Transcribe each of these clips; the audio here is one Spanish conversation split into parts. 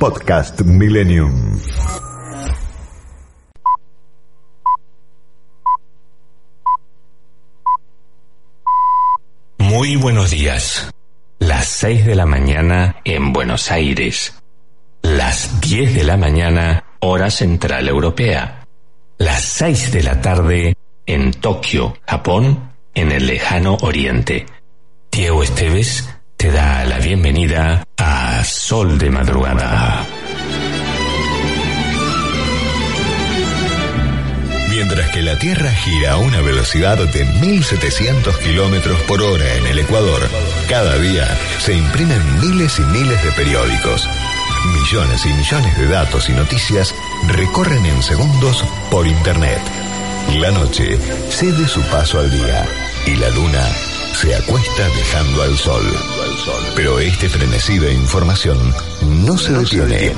Podcast Millennium. Muy buenos días. Las 6 de la mañana en Buenos Aires. Las 10 de la mañana, hora central europea. Las 6 de la tarde en Tokio, Japón, en el lejano oriente. Diego Esteves te da la bienvenida a Sol de Madrugada. Mientras que la Tierra gira a una velocidad de 1700 kilómetros por hora en el Ecuador, cada día se imprimen miles y miles de periódicos. Millones y millones de datos y noticias recorren en segundos por Internet. La noche cede su paso al día y la luna se acuesta dejando al sol. Pero este frenesí de información no se detiene.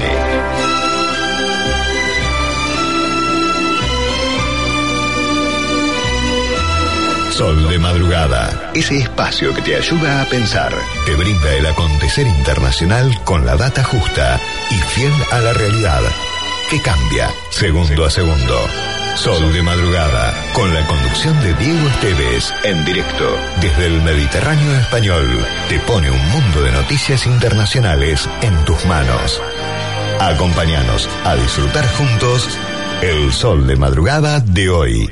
Sol de madrugada, ese espacio que te ayuda a pensar, te brinda el acontecer internacional con la data justa y fiel a la realidad, que cambia segundo a segundo. Sol de madrugada, con la conducción de Diego Esteves, en directo desde el Mediterráneo español, te pone un mundo de noticias internacionales en tus manos. Acompáñanos a disfrutar juntos el sol de madrugada de hoy.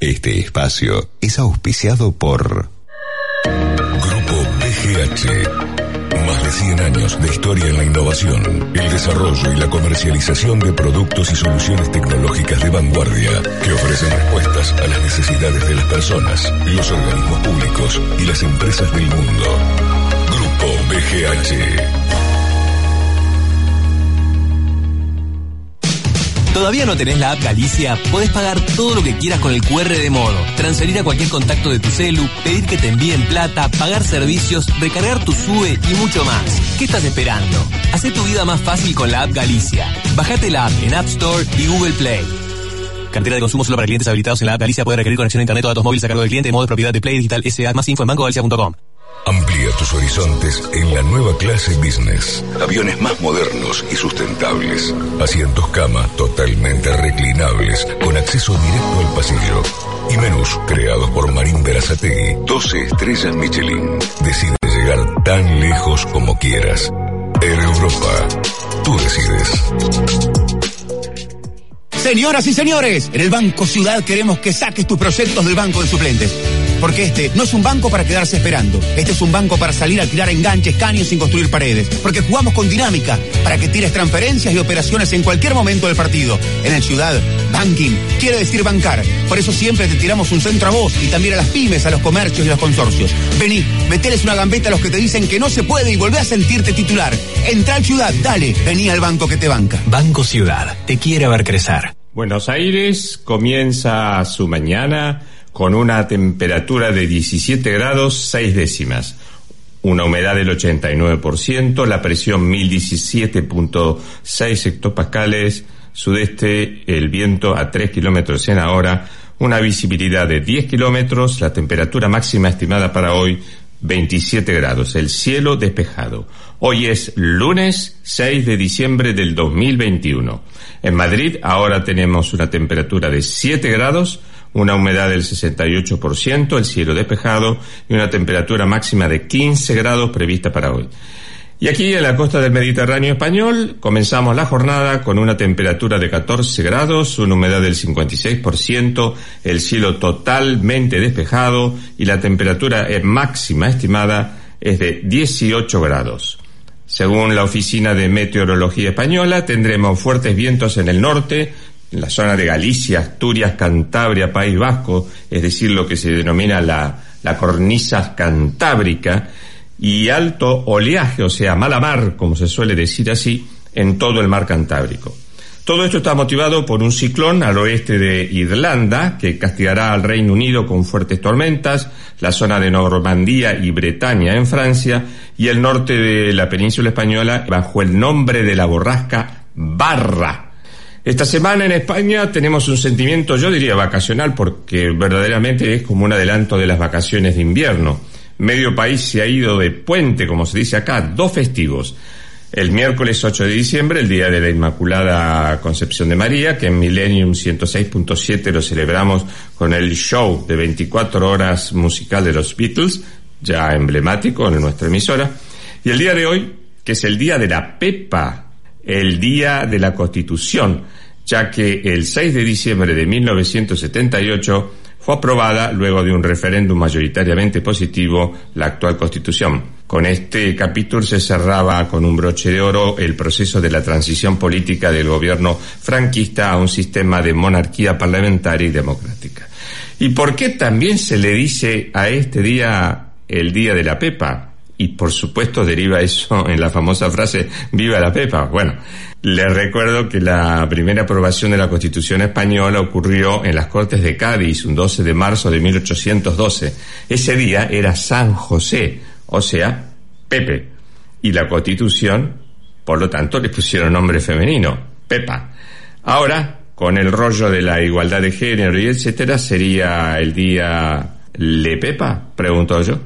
Este espacio es auspiciado por Grupo BGH. De 100 años de historia en la innovación, el desarrollo y la comercialización de productos y soluciones tecnológicas de vanguardia que ofrecen respuestas a las necesidades de las personas, los organismos públicos y las empresas del mundo. Grupo BGH. ¿Todavía no tenés la app Galicia? Podés pagar todo lo que quieras con el QR de modo, transferir a cualquier contacto de tu celu, pedir que te envíen plata, pagar servicios, recargar tu SUBE y mucho más. ¿Qué estás esperando? Haz tu vida más fácil con la app Galicia. Bajate la app en App Store y Google Play. Cartera de consumo solo para clientes habilitados en la app Galicia puede requerir conexión a internet o datos móviles a cargo del cliente, modo de propiedad de Play Digital SA. Más info en bancogalicia.com. Amplía tus horizontes en la nueva clase business. Aviones más modernos y sustentables. Asientos cama totalmente reclinables con acceso directo al pasillo. Y menús creados por Marín Berazategui. 12 estrellas Michelin. Decide llegar tan lejos como quieras. Air Europa. Tú decides. Señoras y señores, en el Banco Ciudad queremos que saques tus proyectos del banco de suplentes. Porque este no es un banco para quedarse esperando. Este es un banco para salir a tirar enganches, caños sin construir paredes. Porque jugamos con dinámica para que tires transferencias y operaciones en cualquier momento del partido. En el Ciudad, banking quiere decir bancar. Por eso siempre te tiramos un centro a vos y también a las pymes, a los comercios y a los consorcios. Vení, meteles una gambeta a los que te dicen que no se puede y volvé a sentirte titular. Entra al Ciudad, dale, vení al banco que te banca. Banco Ciudad, te quiere ver crecer. Buenos Aires comienza su mañana con una temperatura de 17 grados 6 décimas, una humedad del 89%, la presión 1017.6 hectopascales, sudeste, el viento a 3 kilómetros en hora, una visibilidad de 10 kilómetros, la temperatura máxima estimada para hoy 27 grados, el cielo despejado. Hoy es lunes 6 de diciembre del 2021. En Madrid ahora tenemos una temperatura de 7 grados, una humedad del 68%, el cielo despejado y una temperatura máxima de 15 grados prevista para hoy. Y aquí en la costa del Mediterráneo español comenzamos la jornada con una temperatura de 14 grados, una humedad del 56%, el cielo totalmente despejado y la temperatura máxima estimada es de 18 grados. Según la Oficina de Meteorología Española, tendremos fuertes vientos en el norte, en la zona de Galicia, Asturias, Cantabria, País Vasco, es decir, lo que se denomina la, la cornisa cantábrica, y alto oleaje, o sea, mala mar, como se suele decir así, en todo el mar Cantábrico. Todo esto está motivado por un ciclón al oeste de Irlanda que castigará al Reino Unido con fuertes tormentas, la zona de Normandía y Bretaña en Francia y el norte de la península española bajo el nombre de la borrasca Barra. Esta semana en España tenemos un sentimiento, yo diría vacacional, porque verdaderamente es como un adelanto de las vacaciones de invierno. Medio país se ha ido de puente, como se dice acá, dos festivos. El miércoles 8 de diciembre, el Día de la Inmaculada Concepción de María, que en Millennium 106.7 lo celebramos con el show de 24 horas musical de los Beatles, ya emblemático en nuestra emisora. Y el día de hoy, que es el Día de la Pepa, el Día de la Constitución, ya que el 6 de diciembre de 1978 fue aprobada, luego de un referéndum mayoritariamente positivo, la actual Constitución. Con este capítulo se cerraba con un broche de oro el proceso de la transición política del gobierno franquista a un sistema de monarquía parlamentaria y democrática. ¿Y por qué también se le dice a este día el día de la Pepa? Y por supuesto deriva eso en la famosa frase Viva la Pepa. Bueno, les recuerdo que la primera aprobación de la Constitución española ocurrió en las Cortes de Cádiz, un 12 de marzo de 1812. Ese día era San José, o sea, Pepe. Y la constitución, por lo tanto, le pusieron nombre femenino, Pepa. Ahora, con el rollo de la igualdad de género y etcétera, ¿sería el día Le Pepa? Pregunto yo.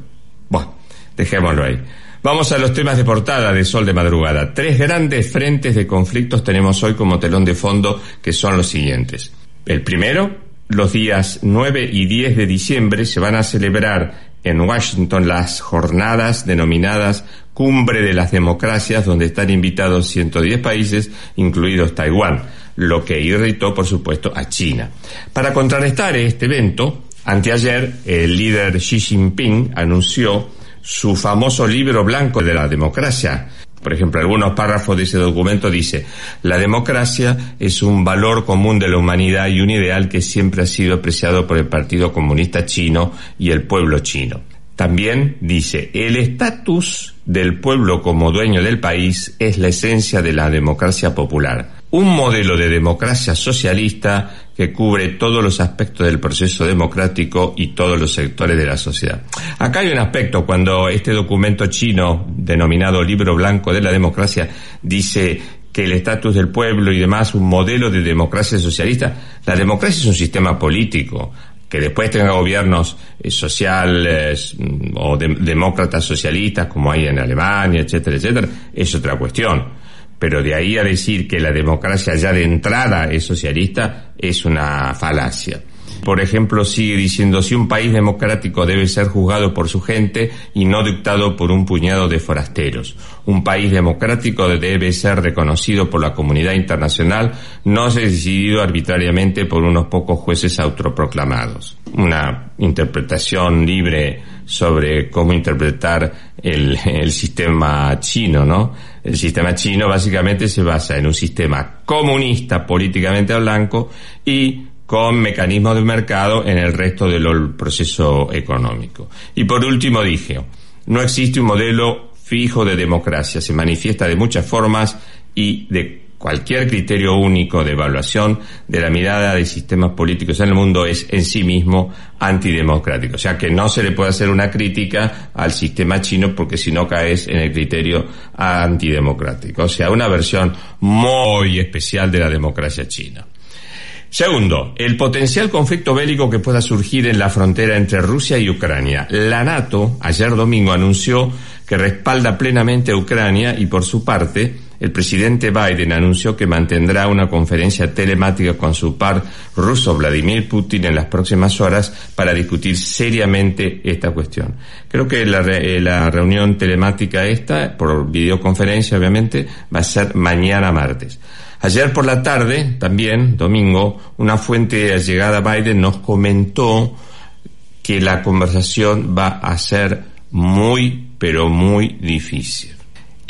Dejémoslo ahí. Vamos a los temas de portada de Sol de Madrugada. Tres grandes frentes de conflictos tenemos hoy como telón de fondo, que son los siguientes. El primero, los días 9 y 10 de diciembre se van a celebrar en Washington las jornadas denominadas Cumbre de las Democracias, donde están invitados 110 países, incluidos Taiwán, lo que irritó, por supuesto, a China. Para contrarrestar este evento, anteayer el líder Xi Jinping anunció su famoso libro blanco de la democracia, por ejemplo, algunos párrafos de ese documento dice, la democracia es un valor común de la humanidad y un ideal que siempre ha sido apreciado por el Partido Comunista Chino y el pueblo chino. También dice, el estatus del pueblo como dueño del país es la esencia de la democracia popular. Un modelo de democracia socialista que cubre todos los aspectos del proceso democrático y todos los sectores de la sociedad. Acá hay un aspecto cuando este documento chino, denominado Libro Blanco de la Democracia, dice que el estatus del pueblo y demás, un modelo de democracia socialista. La democracia es un sistema político. Que después tenga gobiernos eh, sociales mm, o demócratas socialistas como hay en Alemania, etcétera, etcétera, es otra cuestión pero de ahí a decir que la democracia ya de entrada es socialista es una falacia. Por ejemplo, sigue diciendo si un país democrático debe ser juzgado por su gente y no dictado por un puñado de forasteros. Un país democrático debe ser reconocido por la comunidad internacional, no se decidido arbitrariamente por unos pocos jueces autoproclamados. Una interpretación libre sobre cómo interpretar el, el sistema chino, ¿no? El sistema chino básicamente se basa en un sistema comunista políticamente blanco y con mecanismos de mercado en el resto del proceso económico. Y por último dije, no existe un modelo fijo de democracia, se manifiesta de muchas formas y de Cualquier criterio único de evaluación de la mirada de sistemas políticos en el mundo es en sí mismo antidemocrático. O sea que no se le puede hacer una crítica al sistema chino porque si no caes en el criterio antidemocrático. O sea, una versión muy especial de la democracia china. Segundo, el potencial conflicto bélico que pueda surgir en la frontera entre Rusia y Ucrania. La NATO ayer domingo anunció que respalda plenamente a Ucrania y por su parte el presidente Biden anunció que mantendrá una conferencia telemática con su par ruso Vladimir Putin en las próximas horas para discutir seriamente esta cuestión. Creo que la, eh, la reunión telemática esta, por videoconferencia obviamente, va a ser mañana martes. Ayer por la tarde, también, domingo, una fuente allegada a Biden nos comentó que la conversación va a ser muy, pero muy difícil.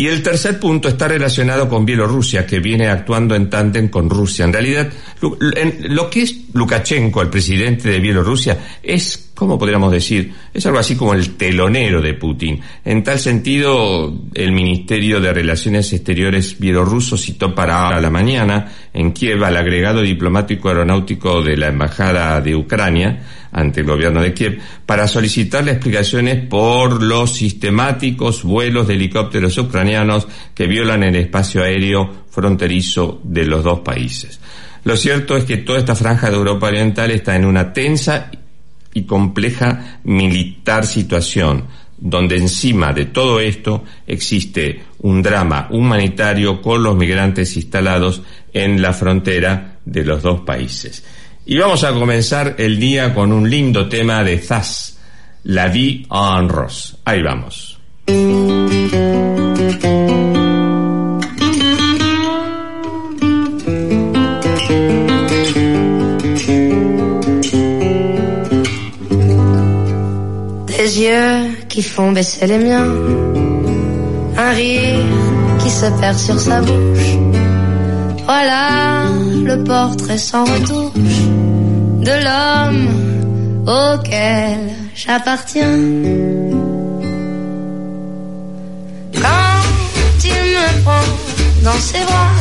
Y el tercer punto está relacionado con Bielorrusia, que viene actuando en tándem con Rusia. En realidad, lo que es Lukashenko, el presidente de Bielorrusia, es ¿cómo podríamos decir? Es algo así como el telonero de Putin. En tal sentido, el Ministerio de Relaciones Exteriores bielorruso citó para la mañana en Kiev al agregado diplomático aeronáutico de la Embajada de Ucrania ante el gobierno de Kiev para solicitarle explicaciones por los sistemáticos vuelos de helicópteros ucranianos que violan el espacio aéreo fronterizo de los dos países. Lo cierto es que toda esta franja de Europa Oriental está en una tensa y compleja militar situación, donde encima de todo esto existe un drama humanitario con los migrantes instalados en la frontera de los dos países. Y vamos a comenzar el día con un lindo tema de Zaz, La vie en rose. Ahí vamos. Des yeux qui font baisser les miens, un rire qui se perd sur sa bouche. Voilà le portrait sans retouche de l'homme auquel j'appartiens. Quand il me prend dans ses bras,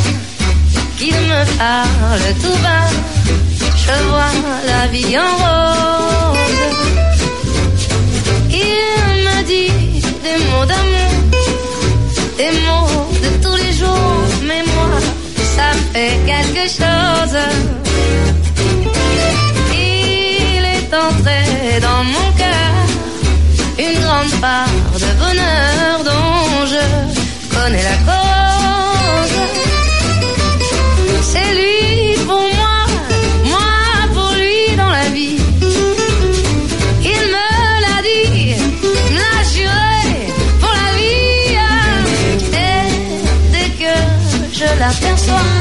qu'il me parle tout bas, je vois la vie en rose. Il me dit des mots d'amour, des mots de tous fait quelque chose. Il est entré dans mon cœur une grande part de bonheur dont je connais la cause. C'est lui pour moi, moi pour lui dans la vie. Il me l'a dit, me l'a juré pour la vie. Et dès que je l'aperçois,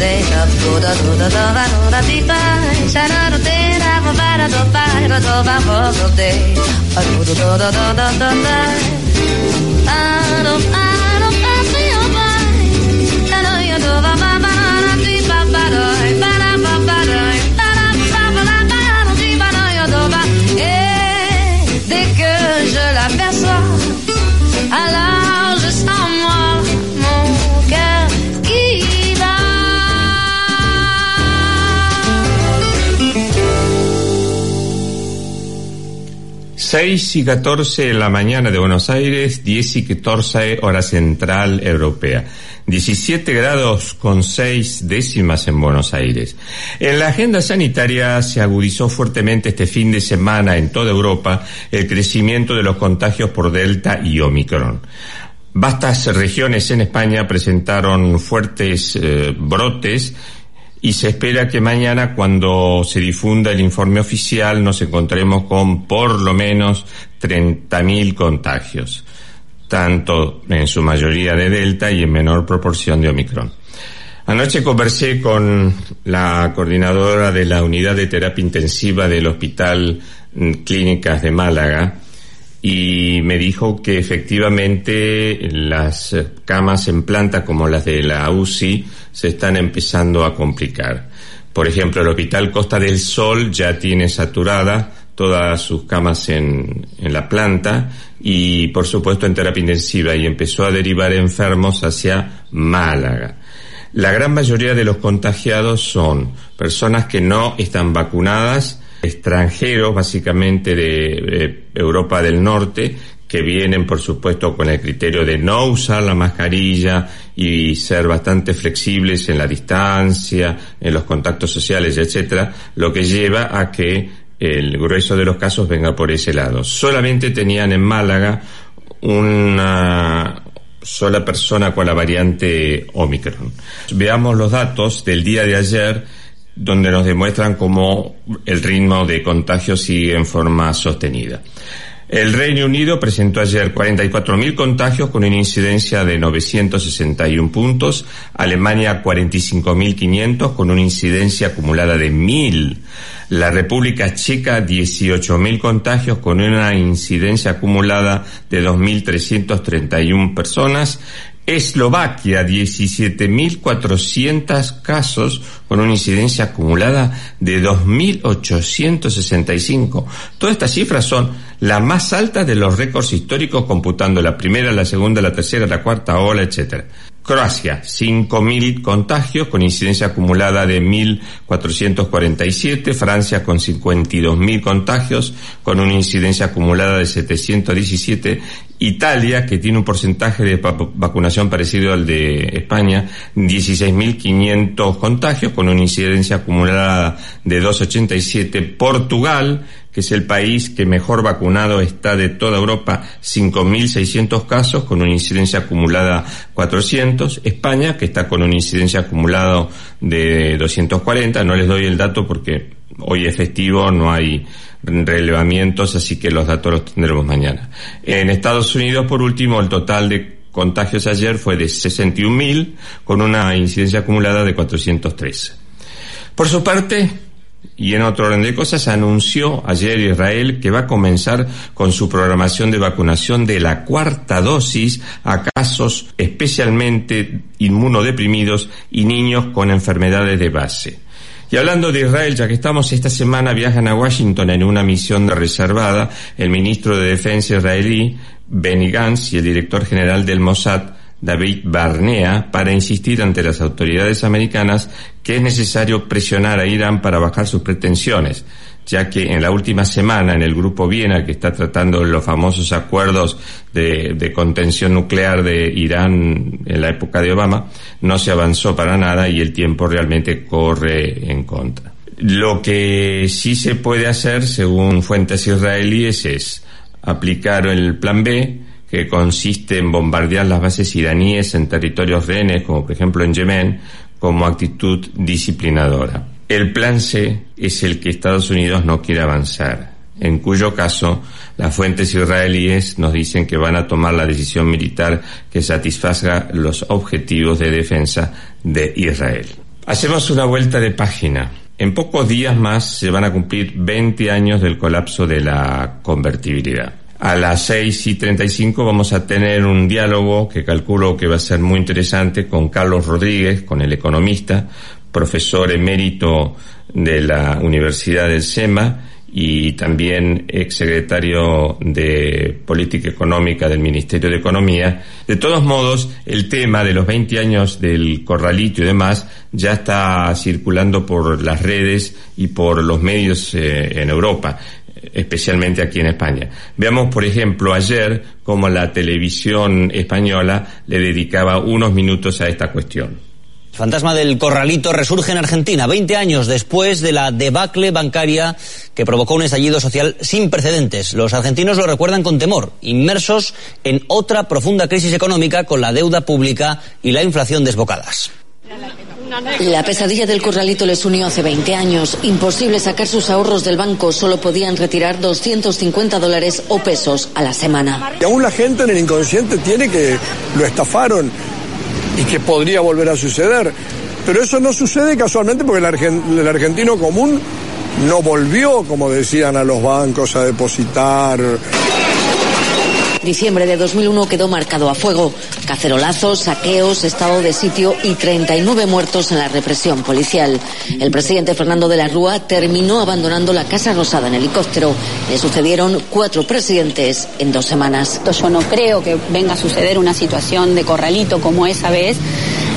Et 6 y 14 en la mañana de Buenos Aires, 10 y 14 hora central europea. 17 grados con 6 décimas en Buenos Aires. En la agenda sanitaria se agudizó fuertemente este fin de semana en toda Europa el crecimiento de los contagios por Delta y Omicron. Vastas regiones en España presentaron fuertes eh, brotes y se espera que mañana cuando se difunda el informe oficial nos encontremos con por lo menos 30.000 contagios, tanto en su mayoría de Delta y en menor proporción de Omicron. Anoche conversé con la coordinadora de la unidad de terapia intensiva del Hospital Clínicas de Málaga y me dijo que efectivamente las camas en planta como las de la UCI se están empezando a complicar. Por ejemplo, el Hospital Costa del Sol ya tiene saturada todas sus camas en, en la planta y por supuesto en terapia intensiva y empezó a derivar enfermos hacia Málaga. La gran mayoría de los contagiados son personas que no están vacunadas, extranjeros básicamente de, Europa del Norte, que vienen, por supuesto, con el criterio de no usar la mascarilla y ser bastante flexibles en la distancia, en los contactos sociales, etcétera, lo que lleva a que el grueso de los casos venga por ese lado. Solamente tenían en Málaga una, sola persona con la variante Omicron. Veamos los datos del día de ayer donde nos demuestran cómo el ritmo de contagio sigue en forma sostenida. El Reino Unido presentó ayer 44.000 contagios con una incidencia de 961 puntos, Alemania 45.500 con una incidencia acumulada de 1.000, la República Checa 18.000 contagios con una incidencia acumulada de 2.331 personas, Eslovaquia, 17.400 casos con una incidencia acumulada de 2.865. Todas estas cifras son la más alta de los récords históricos computando la primera, la segunda, la tercera, la cuarta ola, etcétera. Croacia, 5.000 contagios con incidencia acumulada de 1.447. Francia con 52.000 contagios con una incidencia acumulada de 717. Italia, que tiene un porcentaje de vacunación parecido al de España, 16.500 contagios con una incidencia acumulada de 287. Portugal, es el país que mejor vacunado está de toda Europa, 5.600 casos con una incidencia acumulada 400. España, que está con una incidencia acumulada de 240. No les doy el dato porque hoy es festivo, no hay relevamientos, así que los datos los tendremos mañana. En Estados Unidos, por último, el total de contagios ayer fue de 61.000 con una incidencia acumulada de 413. Por su parte, y en otro orden de cosas, anunció ayer Israel que va a comenzar con su programación de vacunación de la cuarta dosis a casos especialmente inmunodeprimidos y niños con enfermedades de base. Y hablando de Israel, ya que estamos esta semana, viajan a Washington en una misión reservada el ministro de Defensa israelí, Benny Gantz, y el director general del Mossad, David Barnea para insistir ante las autoridades americanas que es necesario presionar a Irán para bajar sus pretensiones, ya que en la última semana en el Grupo Viena, que está tratando los famosos acuerdos de, contención nuclear de Irán en la época de Obama, no se avanzó para nada y el tiempo realmente corre en contra. Lo que sí se puede hacer, según fuentes israelíes, es aplicar el plan B, que consiste en bombardear las bases iraníes en territorios rehenes, como por ejemplo en Yemen, como actitud disciplinadora. El plan C es el que Estados Unidos no quiere avanzar, en cuyo caso las fuentes israelíes nos dicen que van a tomar la decisión militar que satisfaga los objetivos de defensa de Israel. Hacemos una vuelta de página. En pocos días más se van a cumplir 20 años del colapso de la convertibilidad. A las 6 y 35 vamos a tener un diálogo que calculo que va a ser muy interesante con Carlos Rodríguez, con el economista, profesor emérito de la Universidad del SEMA y también exsecretario de Política Económica del Ministerio de Economía. De todos modos, el tema de los 20 años del corralito y demás ya está circulando por las redes y por los medios eh, en Europa especialmente aquí en España. Veamos, por ejemplo, ayer cómo la televisión española le dedicaba unos minutos a esta cuestión. El fantasma del corralito resurge en Argentina 20 años después de la debacle bancaria que provocó un estallido social sin precedentes. Los argentinos lo recuerdan con temor, inmersos en otra profunda crisis económica con la deuda pública y la inflación desbocadas. La pesadilla del corralito les unió hace 20 años. Imposible sacar sus ahorros del banco, solo podían retirar 250 dólares o pesos a la semana. Y aún la gente en el inconsciente tiene que lo estafaron y que podría volver a suceder. Pero eso no sucede casualmente porque el, argentino común no volvió, como decían, a los bancos a depositar. Diciembre de 2001 quedó marcado a fuego. Cacerolazos, saqueos, estado de sitio y 39 muertos en la represión policial. El presidente Fernando de la Rúa terminó abandonando la Casa Rosada en helicóptero. Le sucedieron cuatro presidentes en dos semanas. Yo no creo que venga a suceder una situación de corralito como esa vez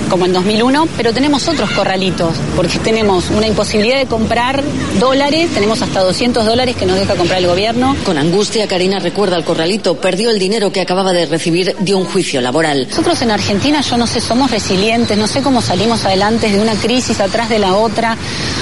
como en 2001, pero tenemos otros corralitos, porque tenemos una imposibilidad de comprar dólares, tenemos hasta 200 dólares que nos deja comprar el gobierno. Con angustia, Karina recuerda al corralito, perdió el dinero que acababa de recibir de un juicio laboral. Nosotros en Argentina, yo no sé, somos resilientes, no sé cómo salimos adelante de una crisis atrás de la otra.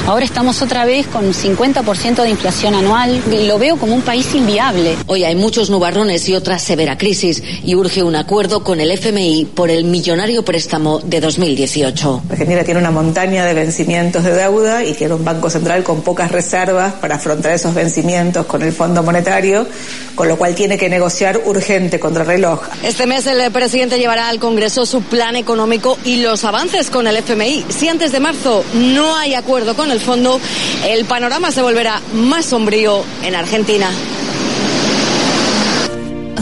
Ahora estamos otra vez con 50% de inflación anual. Lo veo como un país inviable. Hoy hay muchos nubarrones y otra severa crisis y urge un acuerdo con el FMI por el millonario préstamo de 2018. Argentina tiene una montaña de vencimientos de deuda y tiene un Banco Central con pocas reservas para afrontar esos vencimientos con el Fondo Monetario, con lo cual tiene que negociar urgente contra el reloj. Este mes el presidente llevará al Congreso su plan económico y los avances con el FMI. Si antes de marzo no hay acuerdo con el fondo, el panorama se volverá más sombrío en Argentina.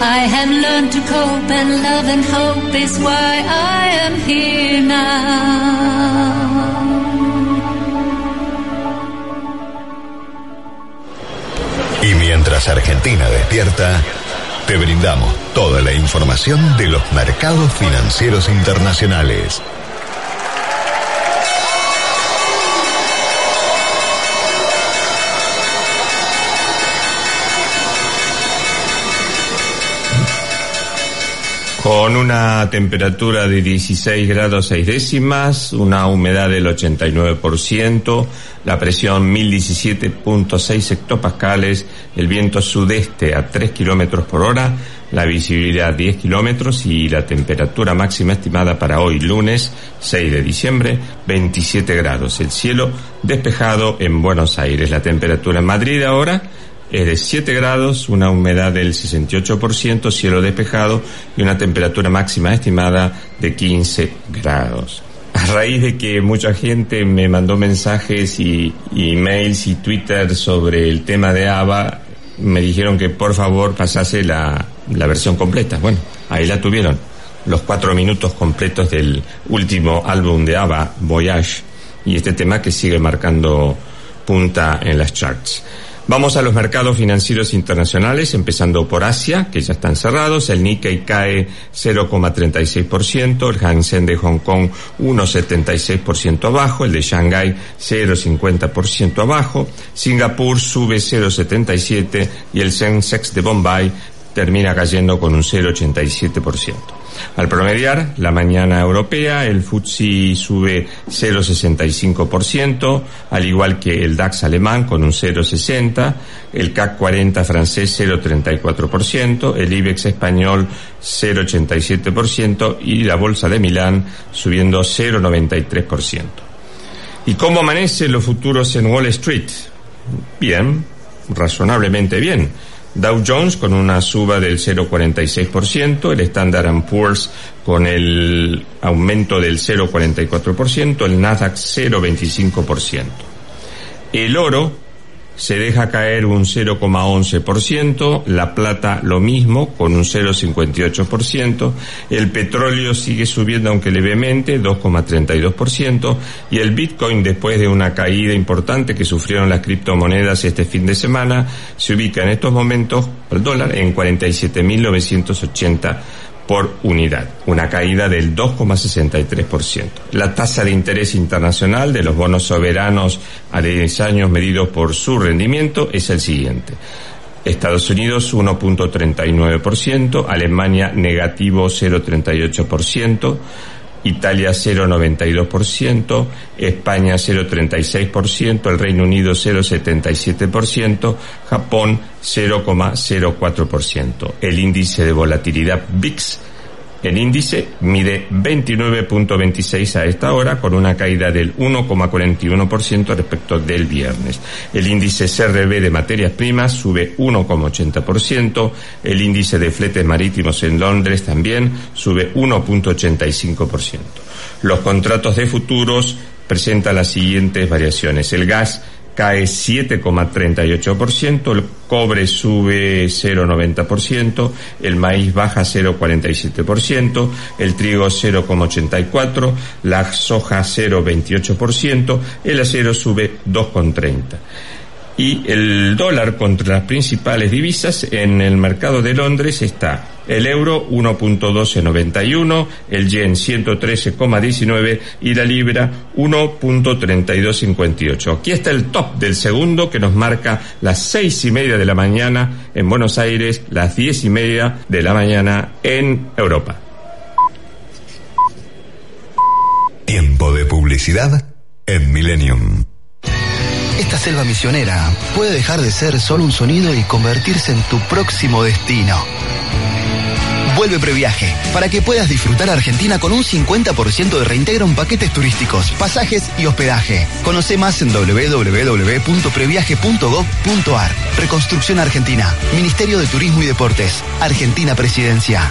And learn to cope, and love and hope is why I am here now. Y mientras Argentina despierta, te brindamos toda la información de los mercados financieros internacionales. Con una temperatura de 16 grados 6 décimas, una humedad del 89%, la presión 1017.6 hectopascales, el viento sudeste a 3 kilómetros por hora, la visibilidad 10 kilómetros y la temperatura máxima estimada para hoy lunes 6 de diciembre 27 grados. El cielo despejado en Buenos Aires. La temperatura en Madrid ahora es de 7 grados, una humedad del 68%, cielo despejado y una temperatura máxima estimada de 15 grados. A raíz de que mucha gente me mandó mensajes y, y mails y Twitter sobre el tema de ABBA, me dijeron que por favor pasase la, la versión completa. Bueno, ahí la tuvieron. Los cuatro minutos completos del último álbum de ABBA, Voyage, y este tema que sigue marcando punta en las charts. Vamos a los mercados financieros internacionales, empezando por Asia, que ya están cerrados. El Nikkei cae 0,36%, el Hang Seng de Hong Kong 1,76% abajo, el de Shanghai 0,50% abajo, Singapur sube 0,77% y el Sensex de Bombay termina cayendo con un 0,87%. Al promediar la mañana europea, el FTSE sube 0,65%, al igual que el DAX alemán con un 0,60%, el CAC 40 francés 0,34%, el IBEX español 0,87% y la Bolsa de Milán subiendo 0,93%. ¿Y cómo amanecen los futuros en Wall Street? Bien, razonablemente bien. Dow Jones con una suba del 0,46%, el Standard Poor's con el aumento del 0,44%, el Nasdaq 0,25%. El oro se deja caer un 0,11%, la plata lo mismo, con un 0,58%, el petróleo sigue subiendo aunque levemente, 2,32%, y el Bitcoin, después de una caída importante que sufrieron las criptomonedas este fin de semana, se ubica en estos momentos, el dólar, en 47.980 por unidad, una caída del 2,63%. La tasa de interés internacional de los bonos soberanos a 10 años medidos por su rendimiento es el siguiente. Estados Unidos 1.39%, Alemania negativo 0.38%, Italia 0,92%, España 0,36%, el Reino Unido 0,77%, Japón 0,04%. El índice de volatilidad VIX el índice mide 29.26 a esta hora con una caída del 1,41% respecto del viernes. El índice CRB de materias primas sube 1,80%. El índice de fletes marítimos en Londres también sube 1,85%. Los contratos de futuros presentan las siguientes variaciones. El gas cae 7,38%, el cobre sube 0,90%, el maíz baja 0,47%, el trigo 0,84%, la soja 0,28%, el acero sube 2,30% y el dólar contra las principales divisas en el mercado de Londres está el euro 1.1291, el yen 113,19 y la libra 1.3258. Aquí está el top del segundo que nos marca las seis y media de la mañana en Buenos Aires, las diez y media de la mañana en Europa. Tiempo de publicidad en Millennium. Selva misionera puede dejar de ser solo un sonido y convertirse en tu próximo destino. Vuelve Previaje para que puedas disfrutar Argentina con un 50% de reintegro en paquetes turísticos, pasajes y hospedaje. Conoce más en www.previaje.gov.ar. Reconstrucción Argentina, Ministerio de Turismo y Deportes, Argentina Presidencia.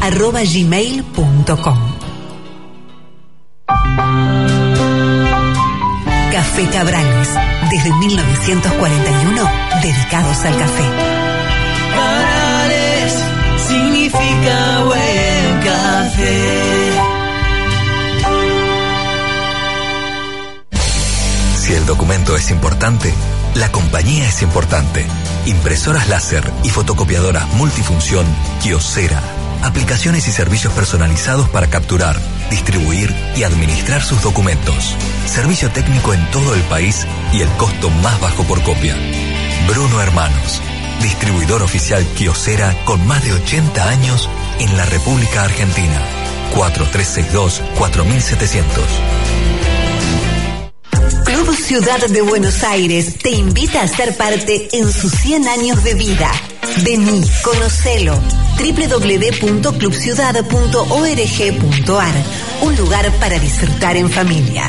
arroba gmail.com. Café Cabrales, desde 1941, dedicados al café. Cabrales significa buen café. Si el documento es importante, la compañía es importante. Impresoras láser y fotocopiadoras multifunción Kiosera. Aplicaciones y servicios personalizados para capturar, distribuir y administrar sus documentos. Servicio técnico en todo el país y el costo más bajo por copia. Bruno Hermanos, distribuidor oficial Kiosera con más de 80 años en la República Argentina. 4362 4700. Club Ciudad de Buenos Aires te invita a ser parte en sus 100 años de vida. Vení, conocelo. www.clubciudad.org.ar Un lugar para disfrutar en familia.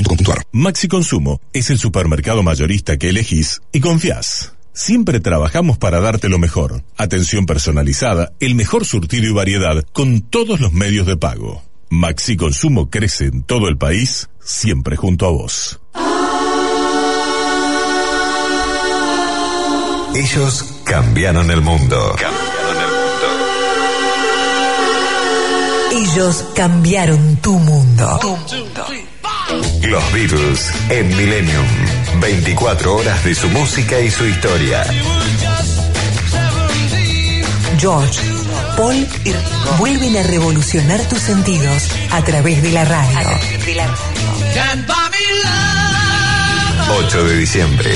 Maxi Consumo es el supermercado mayorista que elegís y confías. Siempre trabajamos para darte lo mejor. Atención personalizada, el mejor surtido y variedad con todos los medios de pago. Maxi Consumo crece en todo el país, siempre junto a vos. Ellos cambiaron el mundo. Ellos cambiaron tu mundo. Los Beatles en Millennium. 24 horas de su música y su historia. George, Paul y vuelven a revolucionar tus sentidos a través de la radio. 8 de diciembre.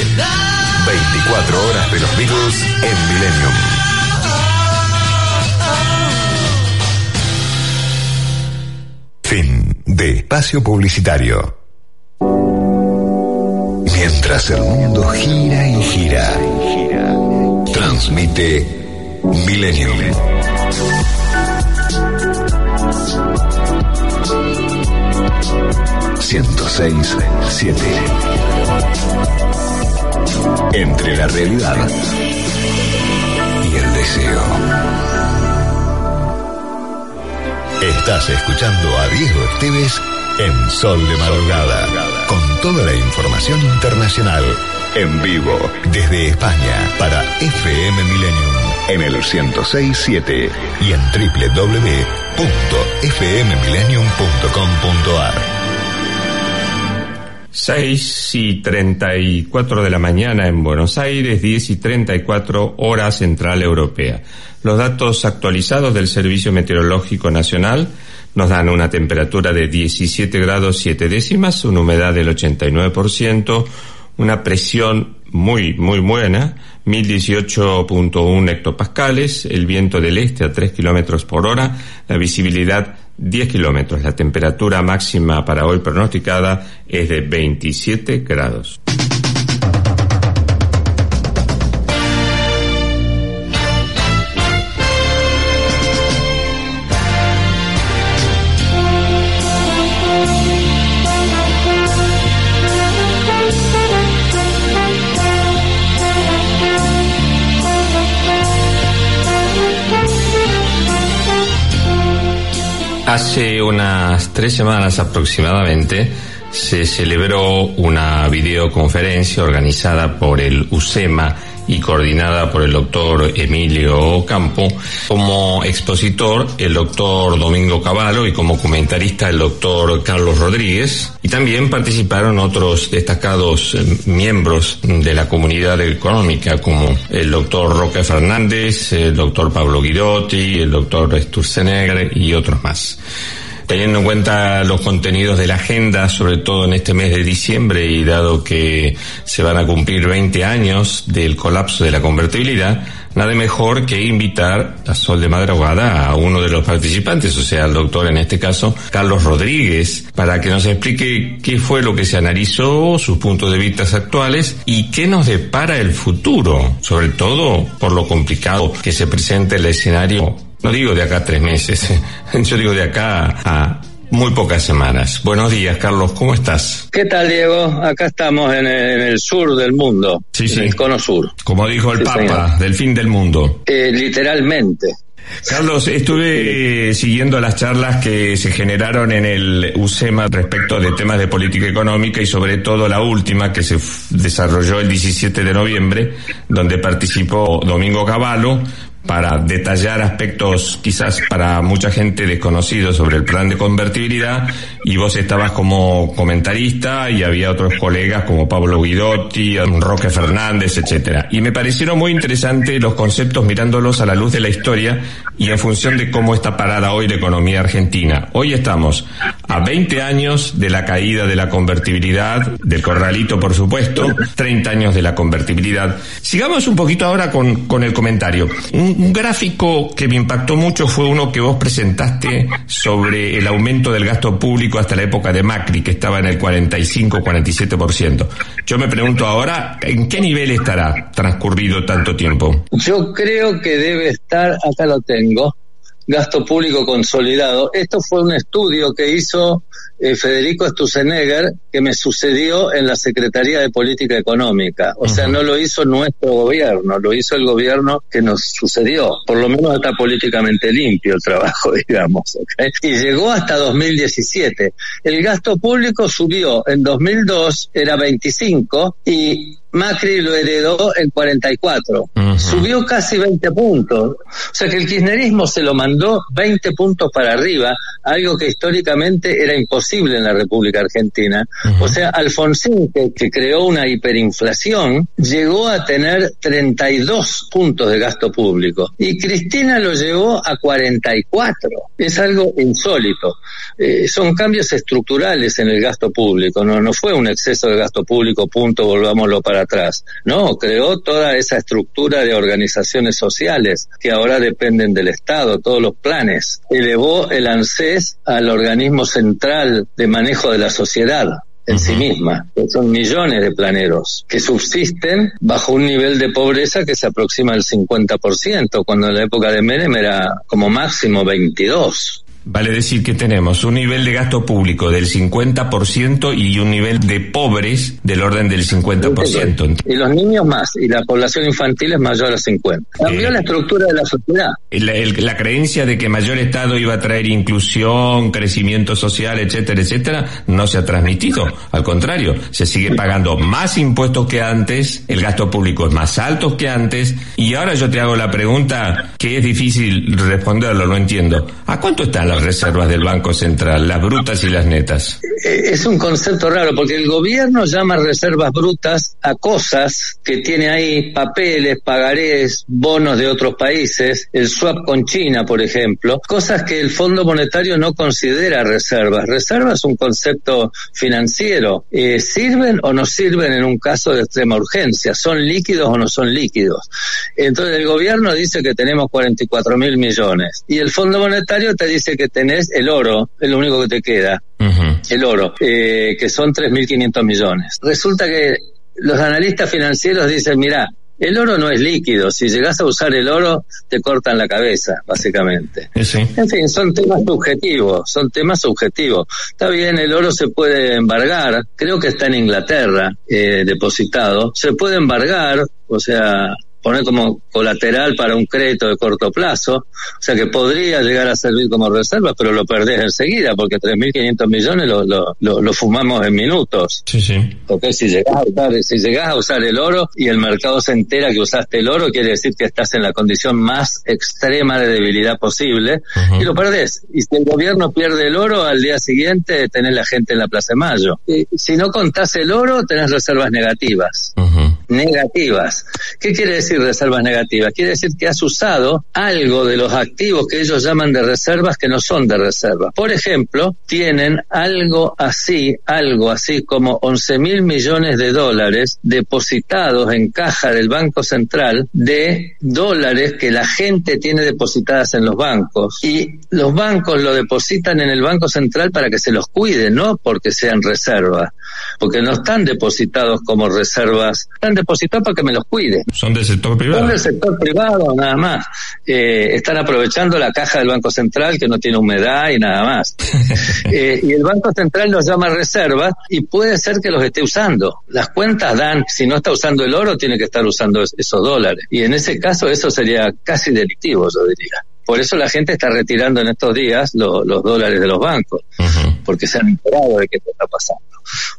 24 horas de los Beatles en Millennium. Fin de espacio publicitario. Mientras el mundo gira y gira, transmite Millennium. ...106, 7. Entre la realidad y el deseo. Estás escuchando a Diego Esteves en Sol de Madrugada, con toda la información internacional, en vivo, desde España, para FM Millennium, en el 106.7 y en www.fmmillennium.com.ar. 6 y 34 de la mañana en Buenos Aires, 10 y 34 hora central europea. Los datos actualizados del Servicio Meteorológico Nacional nos dan una temperatura de 17 grados 7 décimas, una humedad del 89%, una presión muy, muy buena, 1018.1 hectopascales, el viento del este a 3 kilómetros por hora, la visibilidad 10 kilómetros. La temperatura máxima para hoy pronosticada es de 27 grados. Hace unas tres semanas aproximadamente se celebró una videoconferencia organizada por el USEMA y coordinada por el doctor Emilio Campo. Como expositor, el doctor Domingo Cavallo y como comentarista, el doctor Carlos Rodríguez. Y también participaron otros destacados miembros de la comunidad económica, como el doctor Roque Fernández, el doctor Pablo Guidotti, el doctor Sturzenegger y otros más teniendo en cuenta los contenidos de la agenda, sobre todo en este mes de diciembre y dado que se van a cumplir 20 años del colapso de la convertibilidad, nada mejor que invitar a Sol de Madrugada a uno de los participantes, o sea, al doctor en este caso, Carlos Rodríguez, para que nos explique qué fue lo que se analizó, sus puntos de vista actuales y qué nos depara el futuro, sobre todo por lo complicado que se presenta el escenario no digo de acá a tres meses, yo digo de acá a muy pocas semanas. Buenos días, Carlos, ¿cómo estás? ¿Qué tal, Diego? Acá estamos en el, sur del mundo, sí, sí. en el cono sur. Como dijo el Papa, del fin del mundo. Eh, literalmente. Carlos, estuve siguiendo las charlas que se generaron en el USEMA respecto de temas de política económica y sobre todo la última que se desarrolló el 17 de noviembre, donde participó Domingo Cavallo, para detallar aspectos quizás para mucha gente desconocidos sobre el plan de convertibilidad y vos estabas como comentarista y había otros colegas como Pablo Guidotti, Roque Fernández, etcétera. Y me parecieron muy interesantes los conceptos mirándolos a la luz de la historia y en función de cómo está parada hoy la economía argentina. Hoy estamos a 20 años de la caída de la convertibilidad, del corralito por supuesto, 30 años de la convertibilidad. Sigamos un poquito ahora con, con el comentario. Gráfico que me impactó mucho fue uno que vos presentaste sobre el aumento del gasto público hasta la época de Macri, que estaba en el 45-47%. Yo me pregunto ahora, ¿en qué nivel estará transcurrido tanto tiempo? Yo creo que debe estar, acá lo tengo, gasto público consolidado. Esto fue un estudio que hizo eh, Federico Sturzenegger, que me sucedió en la Secretaría de Política Económica. O sea, no lo hizo nuestro gobierno, lo hizo el gobierno que nos sucedió. Por lo menos está políticamente limpio el trabajo, digamos. Y llegó hasta 2017. El gasto público subió en 2002, era 25, y Macri lo heredó en 44. Subió casi 20 puntos. O sea que el kirchnerismo se lo mandó 20 puntos para arriba, algo que históricamente era imposible en la República Argentina. O sea, Alfonsín, que, que, creó una hiperinflación, llegó a tener 32 puntos de gasto público. Y Cristina lo llevó a 44. Es algo insólito. Eh, son cambios estructurales en el gasto público. No, no fue un exceso de gasto público, punto, volvámoslo para atrás. No, creó toda esa estructura de organizaciones sociales que ahora dependen del Estado, todos los planes. Elevó el ANSES al organismo central de manejo de la sociedad en sí misma. Son millones de planeros que subsisten bajo un nivel de pobreza que se aproxima al 50%, cuando en la época de Menem era como máximo 22. Vale decir que tenemos un nivel de gasto público del 50% y un nivel de pobres del orden del 50%. Y los niños más, y la población infantil es mayor a 50. Cambió eh, la estructura de la sociedad. La, la, creencia de que mayor Estado iba a traer inclusión, crecimiento social, etcétera, etcétera, no se ha transmitido. Al contrario, se sigue pagando más impuestos que antes, el gasto público es más alto que antes, y ahora yo te hago la pregunta que es difícil responderlo, no entiendo. ¿A cuánto están reservas del Banco Central, las brutas y las netas? Eh, es un concepto raro porque el gobierno llama reservas brutas a cosas que tiene ahí papeles, pagarés, bonos de otros países, el swap con China, por ejemplo, cosas que el Fondo Monetario no considera reservas. Reservas es un concepto financiero. Eh, ¿Sirven o no sirven en un caso de extrema urgencia? ¿Son líquidos o no son líquidos? Entonces el gobierno dice que tenemos 44 mil millones y el Fondo Monetario te dice que tenés el oro, es lo único que te queda, el oro, eh, que son 3.500 millones. Resulta que los analistas financieros dicen, mira, el oro no es líquido, si llegas a usar el oro te cortan la cabeza, básicamente. En fin, son temas subjetivos, son temas subjetivos. Está bien, el oro se puede embargar, creo que está en Inglaterra eh, depositado, se puede embargar, o sea, poner como colateral para un crédito de corto plazo, o sea que podría llegar a servir como reserva, pero lo perdés enseguida, porque 3.500 millones lo, lo, lo, lo fumamos en minutos. Sí, sí. Porque si llegás, a usar, si llegás a usar el oro y el mercado se entera que usaste el oro, quiere decir que estás en la condición más extrema de debilidad posible y lo perdés. Y si el gobierno pierde el oro, al día siguiente tenés la gente en la Plaza de Mayo. Y si no contás el oro, tenés reservas negativas. Negativas. ¿Qué quiere decir reservas negativas? Quiere decir que has usado algo de los activos que ellos llaman de reservas que no son de reservas. Por ejemplo, tienen algo así, algo así como 11 mil millones de dólares depositados en caja del Banco Central de dólares que la gente tiene depositadas en los bancos. Y los bancos lo depositan en el Banco Central para que se los cuide, no porque sean reservas. Porque no están depositados como reservas, depositados para que me los cuide. Son del sector privado. Son del sector privado, nada más. Eh, están aprovechando la caja del Banco Central que no tiene humedad y nada más. Eh, y el Banco Central los llama reservas y puede ser que los esté usando. Las cuentas dan, si no está usando el oro, tiene que estar usando es- esos dólares. Y en ese caso eso sería casi delictivo, yo diría. Por eso la gente está retirando en estos días lo- los dólares de los bancos, porque se han enterado de qué está pasando.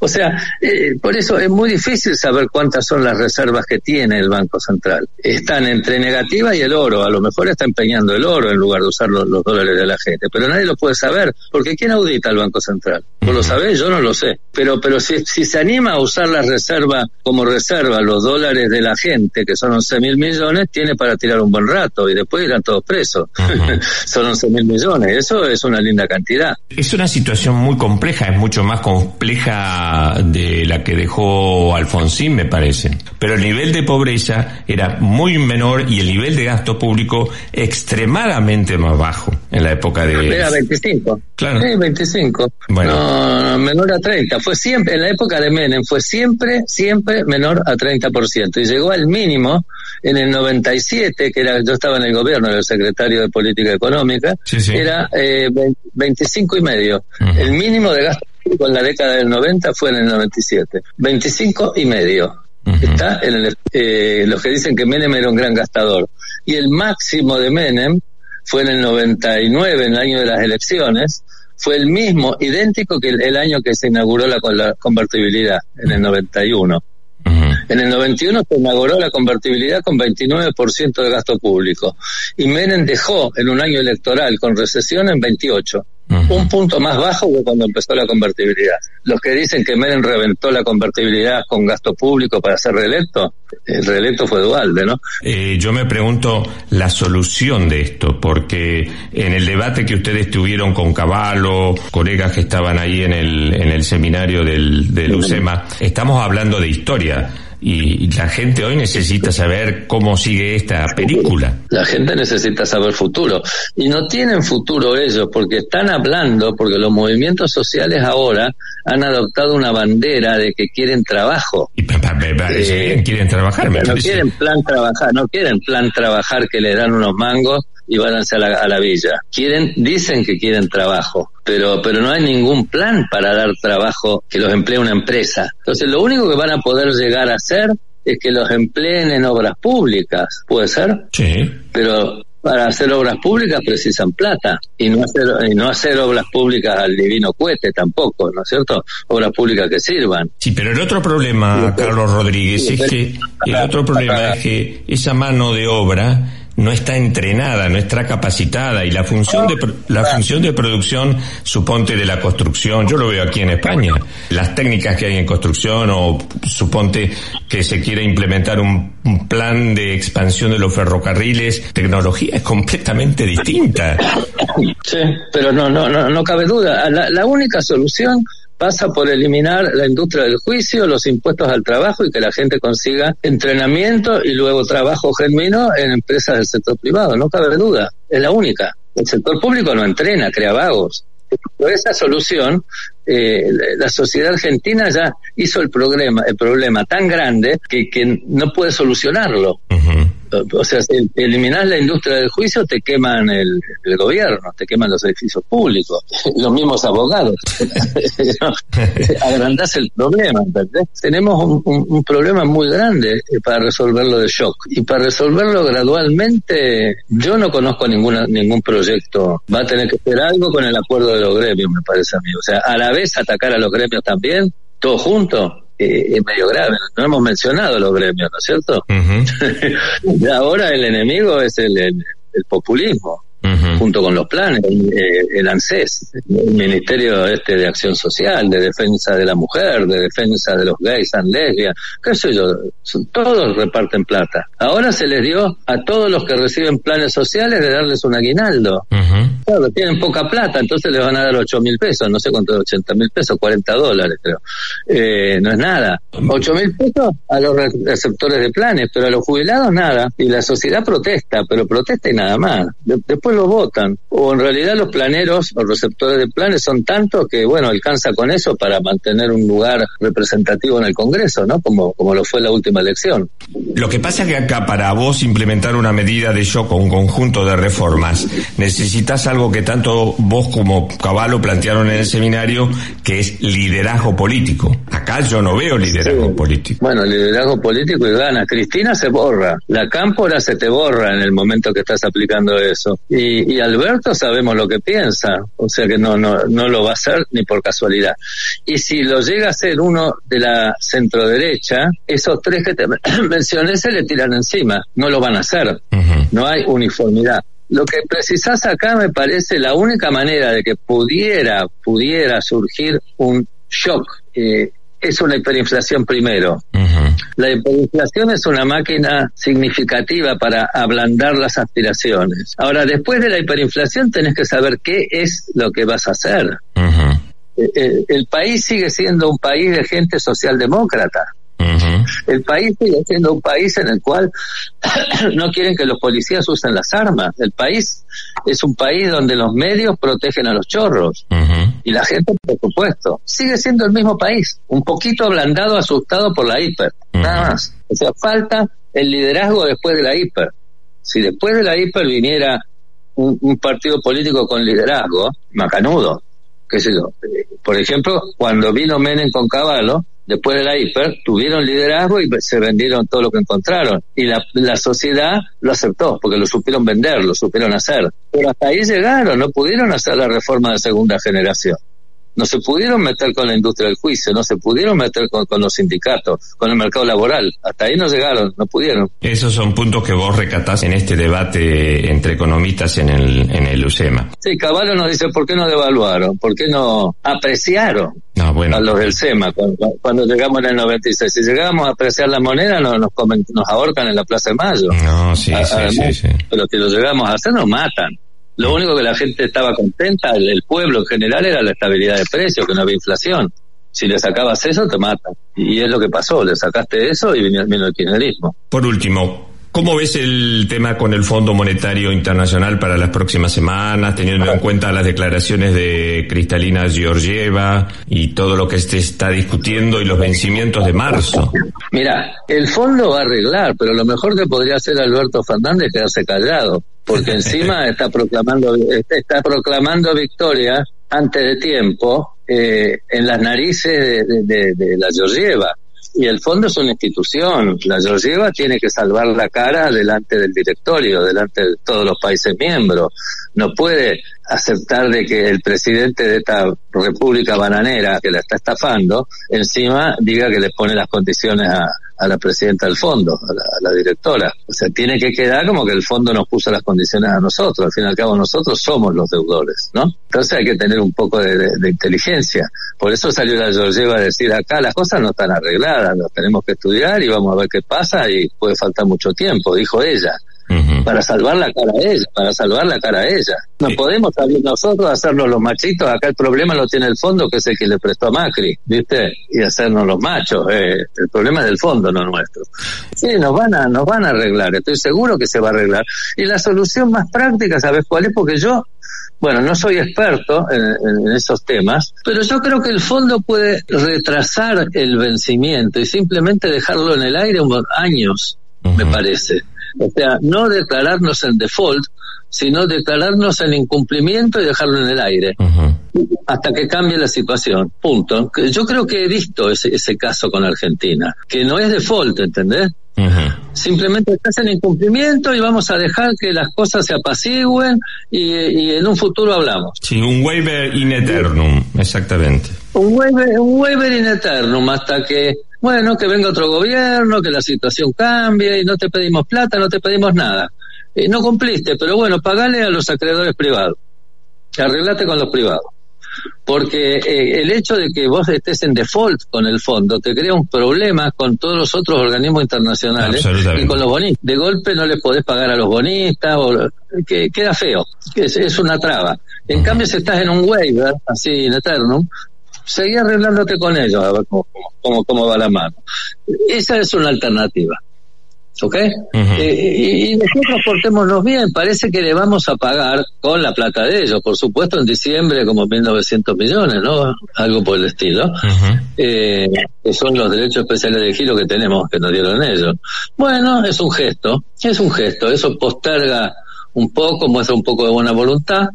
O sea, eh, por eso es muy difícil saber cuántas son las reservas que tiene el Banco Central. Están entre negativa y el oro. A lo mejor está empeñando el oro en lugar de usar los, los dólares de la gente. Pero nadie lo puede saber, porque ¿quién audita al Banco Central? ¿Vos lo sabés? Yo no lo sé. Pero, pero si, si se anima a usar la reserva como reserva, los dólares de la gente, que son 11 mil millones, tiene para tirar un buen rato y después irán todos presos. son 11 mil millones. Eso es una linda cantidad. Es una situación muy compleja, es mucho más compleja de la que dejó Alfonsín, me parece. Pero el nivel de pobreza era muy menor y el nivel de gasto público extremadamente más bajo en la época de... Era 25. Claro. Sí, 25. Bueno. No, no, menor a 30. Fue siempre, en la época de Menem, fue siempre, siempre menor a 30%. Y llegó al mínimo en el 97, que era, yo estaba en el gobierno, era el secretario de Política Económica, Sí, sí. era eh, 20 25 y medio. El mínimo de gasto público en la década del 90 fue en el 97. 25 y medio. Está en el, eh, los que dicen que Menem era un gran gastador. Y el máximo de Menem fue en el 99, en el año de las elecciones, fue el mismo, idéntico que el, el año que se inauguró la convertibilidad, en el 91. En el 91 se inauguró la convertibilidad con 29% de gasto público. Y Menem dejó en un año electoral con recesión en 28. Un punto más bajo que cuando empezó la convertibilidad. Los que dicen que Menem reventó la convertibilidad con gasto público para ser reelecto, el reelecto fue Dualde, ¿no? Eh, yo me pregunto la solución de esto, porque en el debate que ustedes tuvieron con Caballo, colegas que estaban ahí en el, en el seminario del, del UCEMA, estamos hablando de historia. Y la gente hoy necesita saber cómo sigue esta película. La gente necesita saber futuro. Y no tienen futuro ellos porque están hablando, porque los movimientos sociales ahora han adoptado una bandera de que quieren trabajo. Me parece Eh, bien, quieren trabajar, me no parece. quieren plan trabajar, no quieren plan trabajar que le dan unos mangos y váyanse a la, a la villa. Quieren, dicen que quieren trabajo, pero, pero no hay ningún plan para dar trabajo que los emplee una empresa. Entonces lo único que van a poder llegar a hacer es que los empleen en obras públicas, ¿puede ser? Sí. Pero para hacer obras públicas precisan plata y no hacer y no hacer obras públicas al divino cohete tampoco, ¿no es cierto? Obras públicas que sirvan. Sí, pero el otro problema, Carlos Rodríguez, es que el otro problema es que esa mano de obra no está entrenada, no está capacitada y la función de la función de producción suponte de la construcción, yo lo veo aquí en España, las técnicas que hay en construcción o suponte que se quiere implementar un, un plan de expansión de los ferrocarriles, tecnología es completamente distinta. Sí, pero no, no, no, no cabe duda. La, la única solución pasa por eliminar la industria del juicio, los impuestos al trabajo y que la gente consiga entrenamiento y luego trabajo genuino en empresas del sector privado. No cabe duda. Es la única. El sector público no entrena, crea vagos. Por esa solución, eh, la sociedad argentina ya hizo el problema, el problema tan grande que, que no puede solucionarlo. O sea, si eliminás la industria del juicio, te queman el, el gobierno, te queman los edificios públicos, los mismos abogados. Agrandás el problema, ¿entendés? Tenemos un, problema muy grande eh, para resolverlo de shock. Y para resolverlo gradualmente, yo no conozco ninguna, ningún proyecto. Va a tener que hacer algo con el acuerdo de los gremios, me parece a mí. O sea, a la vez atacar a los gremios también, todos juntos. Eh, es medio grave, no hemos mencionado los gremios, ¿no es cierto? Ahora el enemigo es el, el- el populismo, junto con los planes, eh, el ANSES, el Ministerio este de Acción Social, de Defensa de la Mujer, de Defensa de los gays and lesbianas, qué sé yo, son- todos reparten plata. Ahora se les dio a todos los que reciben planes sociales de darles un aguinaldo. Claro, tienen poca plata, entonces les van a dar 8 mil pesos, no sé cuánto, 80 mil pesos, 40 dólares creo. Eh, no es nada. 8 mil pesos a los re- receptores de planes, pero a los jubilados nada. Y la sociedad protesta, pero protesta y nada más. De- después lo votan. O en realidad los planeros o receptores de planes son tantos que, bueno, alcanza con eso para mantener un lugar representativo en el Congreso, ¿no? Como, como lo fue la última elección. Lo que pasa es que acá para vos implementar una medida de shock o un conjunto de reformas, necesitas algo que tanto vos como Caballo plantearon en el seminario, que es liderazgo político. Acá yo no veo liderazgo político. Bueno, liderazgo político y gana. Cristina se borra. La cámpora se te borra en el momento que estás aplicando eso. Y, y Alberto sabemos lo que piensa. O sea que no, no, no lo va a hacer ni por casualidad. Y si lo llega a ser uno de la centroderecha, esos tres que te mencioné se le tiran encima. No lo van a hacer. No hay uniformidad. Lo que precisás acá me parece la única manera de que pudiera, pudiera surgir un shock. eh, es una hiperinflación primero. La hiperinflación es una máquina significativa para ablandar las aspiraciones. Ahora, después de la hiperinflación tenés que saber qué es lo que vas a hacer. Eh, eh, el país sigue siendo un país de gente socialdemócrata. El país sigue siendo un país en el cual no quieren que los policías usen las armas. El país es un país donde los medios protegen a los chorros y la gente, por supuesto, sigue siendo el mismo país, un poquito ablandado, asustado por la hiper, nada más. O sea, falta el liderazgo después de la hiper. Si después de la hiper viniera un, un partido político con liderazgo, macanudo, qué sé yo. Eh, Por ejemplo, cuando vino Menem con Caballo, después de la hiper, tuvieron liderazgo y se vendieron todo lo que encontraron. Y la, la sociedad lo aceptó, porque lo supieron vender, lo supieron hacer. Pero hasta ahí llegaron, no pudieron hacer la reforma de segunda generación. No se pudieron meter con la industria del juicio, no se pudieron meter con, con los sindicatos, con el mercado laboral. Hasta ahí no llegaron, no pudieron. Esos son puntos que vos recatás en este debate entre economistas en el, en el UCEMA. Sí, Caballo nos dice, ¿por qué no devaluaron? ¿Por qué no apreciaron No, bueno. a los del SEMA cuando, cuando llegamos en el 96? Si llegamos a apreciar la moneda, no, nos, comen- nos ahorcan en la Plaza de Mayo. No, sí, A- sí, además, sí, sí. Pero si lo llegamos a hacer, nos matan. Lo único que la gente estaba contenta, el, pueblo en general, era la estabilidad de precios, que no había inflación. Si le sacabas eso, te matan. Y es lo que pasó, le sacaste eso y vino, vino el kirchnerismo. Por último, ¿cómo ves el tema con el Fondo Monetario Internacional para las próximas semanas, teniendo en cuenta las declaraciones de Cristalina Georgieva y todo lo que se está discutiendo y los vencimientos de marzo? Mira, el fondo va a arreglar, pero lo mejor que podría hacer Alberto Fernández es quedarse callado, porque encima está proclamando está proclamando victoria antes de tiempo eh, en las narices de, de- de- de la Georgieva. Y el fondo es una institución. La Georgieva tiene que salvar la cara delante del directorio, delante de todos los países miembros. No puede aceptar de que el presidente de esta república bananera que la está estafando, encima diga que le pone las condiciones a, a la presidenta del fondo, a la, directora. O sea, tiene que quedar como que el fondo nos puso las condiciones a nosotros. Al fin y al cabo nosotros somos los deudores, ¿no? Entonces hay que tener un poco de, de- de inteligencia. Por eso salió la Georgieva a decir acá las cosas no están arregladas, las tenemos que estudiar y vamos a ver qué pasa y puede faltar mucho tiempo, dijo ella para salvar la cara a ella, para salvar la cara a ella. No podemos salir nosotros a hacernos los machitos, acá el problema lo tiene el fondo, que es el que le prestó a Macri, ¿viste? Y hacernos los machos, eh, el problema es del fondo, no nuestro. Sí, nos van a, nos van a arreglar, estoy seguro que se va a arreglar. Y la solución más práctica, ¿sabes cuál es? Porque yo bueno, no soy experto en, en esos temas, pero yo creo que el fondo puede retrasar el vencimiento y simplemente dejarlo en el aire unos años, me parece. O sea, no declararnos en default, sino declararnos en incumplimiento y dejarlo en el aire. Hasta que cambie la situación. Punto. Yo creo que he visto ese, ese caso con Argentina, que no es default, ¿entendés? Simplemente estás en incumplimiento y vamos a dejar que las cosas se apacigüen y, y en un futuro hablamos. Sí, un waiver in eternum, exactamente. Un waiver, un waiver in eternum hasta que, bueno, que venga otro gobierno, que la situación cambie y no te pedimos plata, no te pedimos nada. Eh, no cumpliste, pero bueno, pagale a los acreedores privados. Arreglate con los privados. Porque eh, el hecho de que vos estés en default con el fondo te crea un problema con todos los otros organismos internacionales y con los bonistas. De golpe no les podés pagar a los bonistas, o, que queda feo, es una traba. En cambio, si estás en un waiver, así en eternum, seguí arreglándote con ellos a ver cómo, cómo, cómo va la mano. Esa es una alternativa. ¿Ok? Eh, y, nosotros portémonos bien, parece que le vamos a pagar con la plata de ellos, por supuesto en diciembre como 1.900 millones, ¿no? Algo por el estilo, eh, que son los derechos especiales de giro que tenemos, que nos dieron ellos. Bueno, es un gesto, es un gesto, eso posterga un poco, muestra un poco de buena voluntad,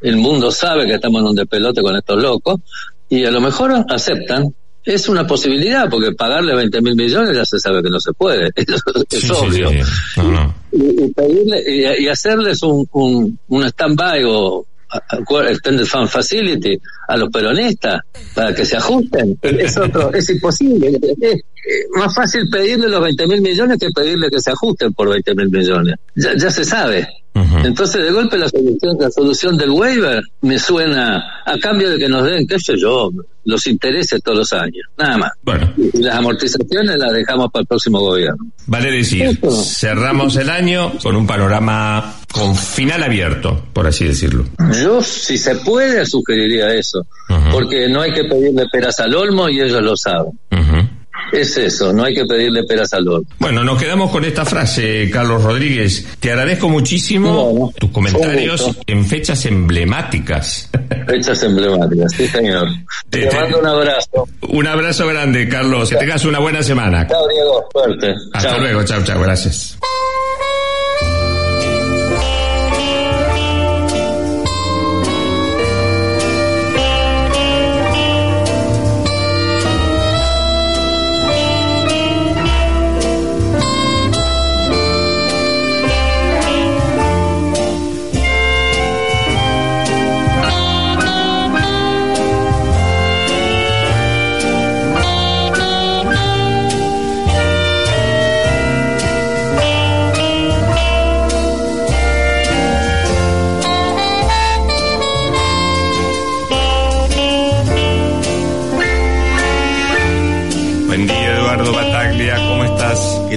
el mundo sabe que estamos en un despelote con estos locos, y a lo mejor aceptan, es una posibilidad, porque pagarle 20 mil millones ya se sabe que no se puede, eso es Sí, obvio. sí. No, no. Y, y pedirle, y, y hacerles un, un, un stand-by o extended fund facility a los peronistas para que se ajusten, es otro, es imposible. Es, es más fácil pedirle los 20 mil millones que pedirle que se ajusten por 20 mil millones. Ya, ya se sabe. Entonces, de golpe, la solución, la solución del waiver me suena a cambio de que nos den, qué sé yo, los intereses todos los años. Nada más. Bueno. Y las amortizaciones las dejamos para el próximo gobierno. Vale decir, cerramos el año con un panorama con final abierto, por así decirlo. Yo, si se puede, sugeriría eso. Porque no hay que pedirle peras al olmo y ellos lo saben. Es eso, no hay que pedirle peras al olmo. Bueno, nos quedamos con esta frase, Carlos Rodríguez. Te agradezco muchísimo tus comentarios en fechas emblemáticas. Fechas emblemáticas, sí señor. Te, mando un abrazo. Un abrazo grande, Carlos. Que tengas una buena semana. Chao, Diego. Suerte. Hasta Chao. luego, chao, chao, gracias.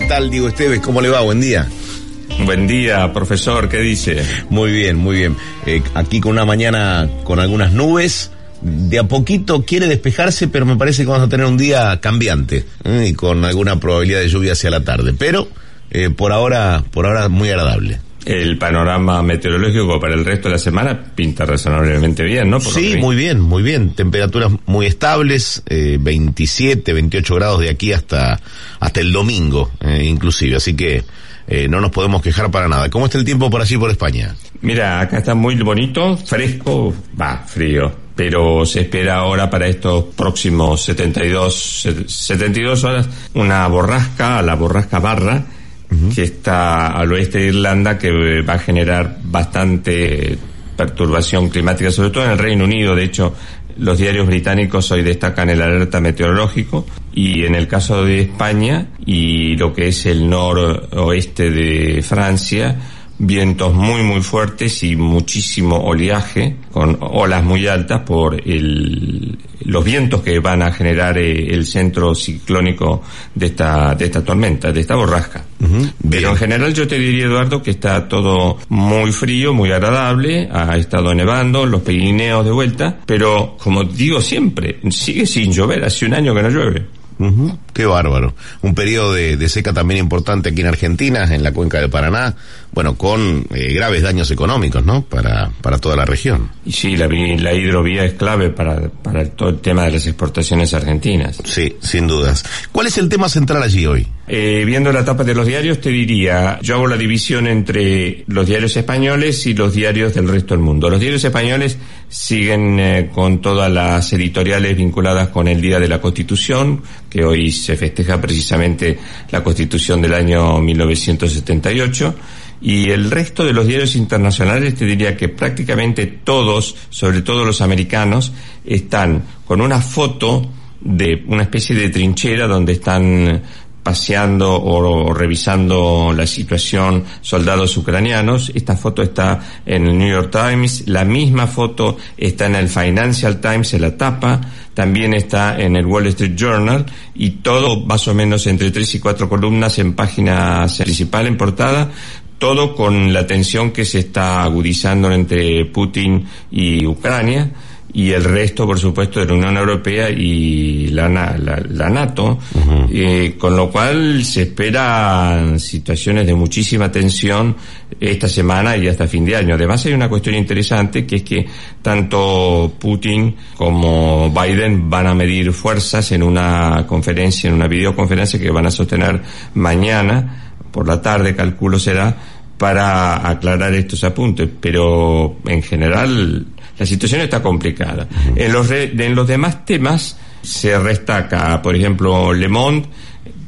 Tal, Diego Esteves? ¿Cómo le va? Buen día. Buen día, profesor, ¿qué dice? Muy bien, muy bien. Eh, aquí con una mañana con algunas nubes. De a poquito quiere despejarse, pero me parece que vamos a tener un día cambiante ¿eh? y con alguna probabilidad de lluvia hacia la tarde. Pero eh, por ahora, por ahora muy agradable. El panorama meteorológico para el resto de la semana pinta razonablemente bien, ¿no? Por Sí, muy bien, muy bien. Temperaturas muy estables, eh, 27, 28 grados de aquí hasta, hasta el domingo, eh, inclusive. Así que eh, no nos podemos quejar para nada. ¿Cómo está el tiempo por allí, por España? Mira, acá está muy bonito, fresco, va, frío, pero se espera ahora para estos próximos 72, se- 72 horas una borrasca, la borrasca Barra, que está al oeste de Irlanda, que eh, va a generar bastante perturbación climática, sobre todo en el Reino Unido. De hecho, los diarios británicos hoy destacan el alerta meteorológico y en el caso de España y lo que es el noroeste de Francia, vientos muy muy fuertes y muchísimo oleaje con olas muy altas por el, los vientos que van a generar eh, el centro ciclónico de esta de esta tormenta, de esta borrasca. Pero en general yo te diría, Eduardo, que está todo muy frío, muy agradable, ha estado nevando, los Pirineos de vuelta, pero como digo siempre, sigue sin llover, hace un año que no llueve. Qué bárbaro. Un periodo de, de seca también importante aquí en Argentina, en la cuenca del Paraná, bueno, con eh, graves daños económicos, ¿no? Para, para toda la región. Y sí, la, hidrovía es clave para, para todo el tema de las exportaciones argentinas. Sí, sin dudas. ¿Cuál es el tema central allí hoy? Eh, viendo la tapa de los diarios, te diría, yo hago la división entre los diarios españoles y los diarios del resto del mundo. Los diarios españoles siguen eh, con todas las editoriales vinculadas con el Día de la Constitución, que hoy se festeja precisamente la Constitución del año 1978. Y el resto de los diarios internacionales te diría que prácticamente todos, sobre todo los americanos, están con una foto de una especie de trinchera donde están paseando o, revisando la situación soldados ucranianos. Esta foto está en el New York Times, la misma foto está en el Financial Times en la tapa, también está en el Wall Street Journal. Y todo más o menos entre tres y cuatro columnas en página principal en portada. Todo con la tensión que se está agudizando entre Putin y Ucrania y el resto, por supuesto, de la Unión Europea y la, la, la NATO, eh, con lo cual se esperan situaciones de muchísima tensión esta semana y hasta fin de año. Además hay una cuestión interesante que es que tanto Putin como Biden van a medir fuerzas en una conferencia, en una videoconferencia que van a sostener mañana por la tarde, calculo será, para aclarar estos apuntes, pero en general la situación está complicada. En los, re- en los demás temas se destaca, por ejemplo, Le Monde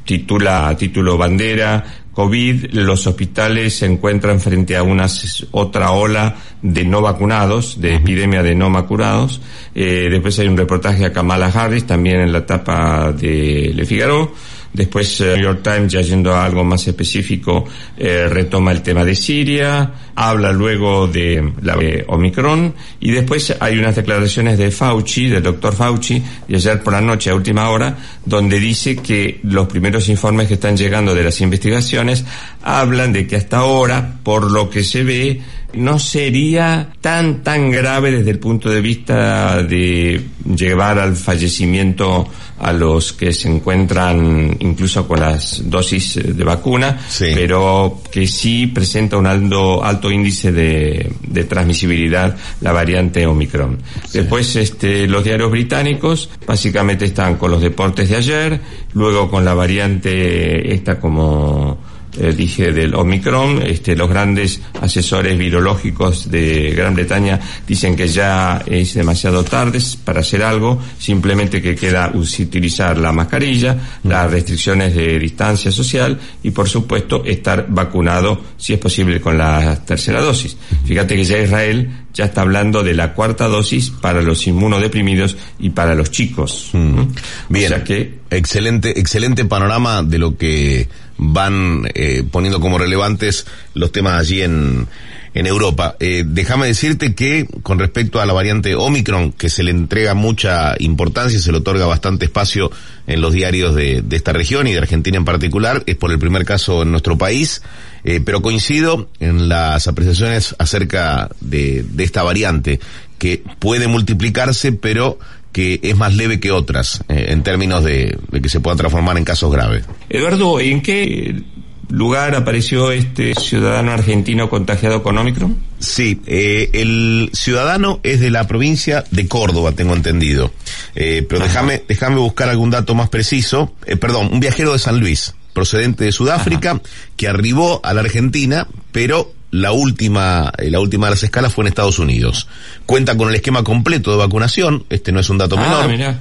titula a título bandera COVID, los hospitales se encuentran frente a una otra ola de no vacunados, de epidemia de no vacunados. Eh, después hay un reportaje a Kamala Harris, también en la etapa de Le Figaro. Después eh, New York Times, ya yendo a algo más específico, eh, retoma el tema de Siria, habla luego de la de Omicron y después hay unas declaraciones de Fauci, del doctor Fauci, de ayer por la noche a última hora, donde dice que los primeros informes que están llegando de las investigaciones hablan de que hasta ahora, por lo que se ve, no sería tan tan grave desde el punto de vista de llevar al fallecimiento a los que se encuentran incluso con las dosis de vacuna, pero que sí presenta un alto, alto índice de, de transmisibilidad la variante Omicron. Después este, los diarios británicos básicamente están con los deportes de ayer, luego con la variante esta como eh, dije del Omicron, este, los grandes asesores virológicos de Gran Bretaña dicen que ya es demasiado tarde para hacer algo, simplemente que queda utilizar la mascarilla, las restricciones de distancia social y por supuesto estar vacunado si es posible con la tercera dosis. Fíjate que ya Israel ya está hablando de la cuarta dosis para los inmunodeprimidos y para los chicos. ¿Mm? Bien, excelente, excelente panorama de lo que van eh, poniendo como relevantes los temas allí en, en Europa. Eh, déjame decirte que con respecto a la variante Omicron, que se le entrega mucha importancia, se le otorga bastante espacio en los diarios de, de esta región y de Argentina en particular, es por el primer caso en nuestro país, eh, pero coincido en las apreciaciones acerca de, de esta variante, que puede multiplicarse, pero que es más leve que otras eh, en términos de, de que se pueda transformar en casos graves. Eduardo, ¿en qué lugar apareció este ciudadano argentino contagiado con Omicron? Sí, eh, el ciudadano es de la provincia de Córdoba, tengo entendido. Eh, pero déjame, déjame buscar algún dato más preciso. Perdón, un viajero de San Luis, procedente de Sudáfrica, que arribó a la Argentina, pero la última, eh, la última de las escalas fue en Estados Unidos. Cuenta con el esquema completo de vacunación, este no es un dato Ah, menor. mirá.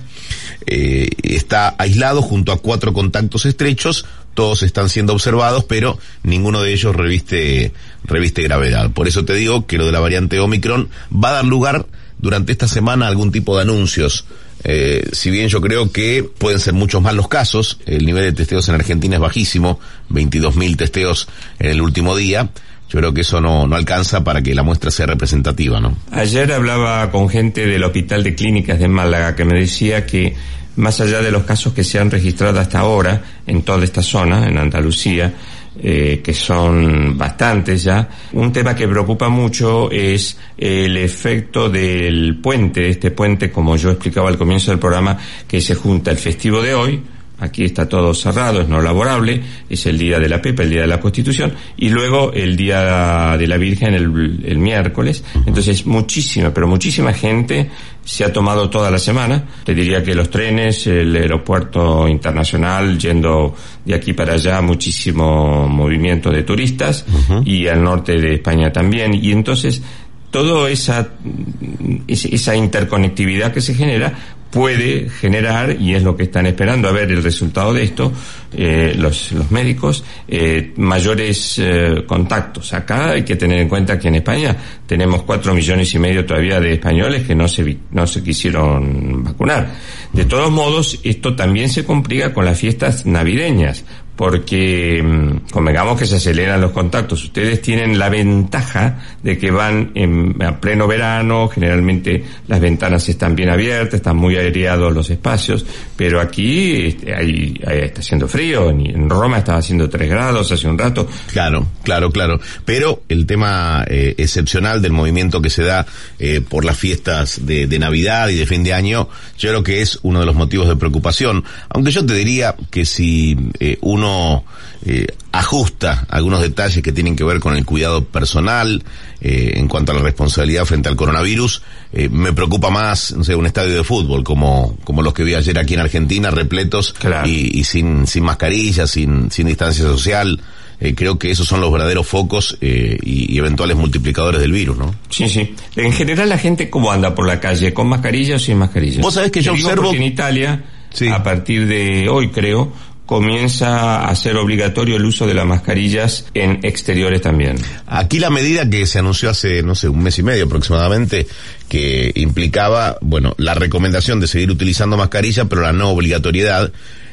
Eh, está aislado junto a cuatro contactos estrechos, todos están siendo observados, pero ninguno de ellos reviste, reviste gravedad. Por eso te digo que lo de la variante Omicron va a dar lugar durante esta semana a algún tipo de anuncios. Eh, si bien yo creo que pueden ser muchos más los casos, el nivel de testeos en Argentina es bajísimo, 22.000 testeos en el último día, yo creo que eso no, no alcanza para que la muestra sea representativa, ¿no? Ayer hablaba con gente del Hospital de Clínicas de Málaga que me decía que más allá de los casos que se han registrado hasta ahora en toda esta zona, en Andalucía, eh, que son bastantes ya, un tema que preocupa mucho es el efecto del puente, este puente como yo explicaba al comienzo del programa, que se junta el festivo de hoy, aquí está todo cerrado, es no laborable, es el día de la Pepa, el día de la Constitución, y luego el día de la Virgen el, el miércoles. Entonces, muchísima, pero muchísima gente se ha tomado toda la semana. Te diría que los trenes, el aeropuerto internacional, yendo de aquí para allá, muchísimo movimiento de turistas, y al norte de España también. Y entonces, toda esa, esa interconectividad que se genera puede generar, y es lo que están esperando a ver el resultado de esto, eh, los, los médicos, eh, mayores eh, contactos. Acá hay que tener en cuenta que en España tenemos cuatro millones y medio todavía de españoles que no se, no se quisieron vacunar. De todos modos, esto también se complica con las fiestas navideñas, porque mm, convengamos que se aceleran los contactos. Ustedes tienen la ventaja de que van en, a pleno verano, generalmente las ventanas están bien abiertas, están muy aireados los espacios, pero aquí este, hay- está haciendo frío, en, Roma estaba haciendo 3 grados hace un rato. Claro, claro, claro. Pero el tema eh, excepcional del movimiento que se da eh, por las fiestas de, de Navidad y de fin de año, yo creo que es uno de los motivos de preocupación. Aunque yo te diría que si eh, uno eh, ajusta algunos detalles que tienen que ver con el cuidado personal eh, en cuanto a la responsabilidad frente al coronavirus, eh, me preocupa más, no sé, un estadio de fútbol como, como los que vi ayer aquí en Argentina, repletos y, y sin, sin mascarilla, sin, sin distancia social. Eh, creo que esos son los verdaderos focos eh, y, y eventuales multiplicadores del virus, ¿no? Sí, sí. En general la gente cómo anda por la calle, con mascarilla o sin mascarilla. Vos sabés que yo Te digo observo- en Italia, a partir de hoy creo, comienza a ser obligatorio el uso de las mascarillas en exteriores también. Aquí la medida que se anunció hace, no sé, un mes y medio aproximadamente, que implicaba, bueno, la recomendación de seguir utilizando mascarilla, pero la no obligatoriedad,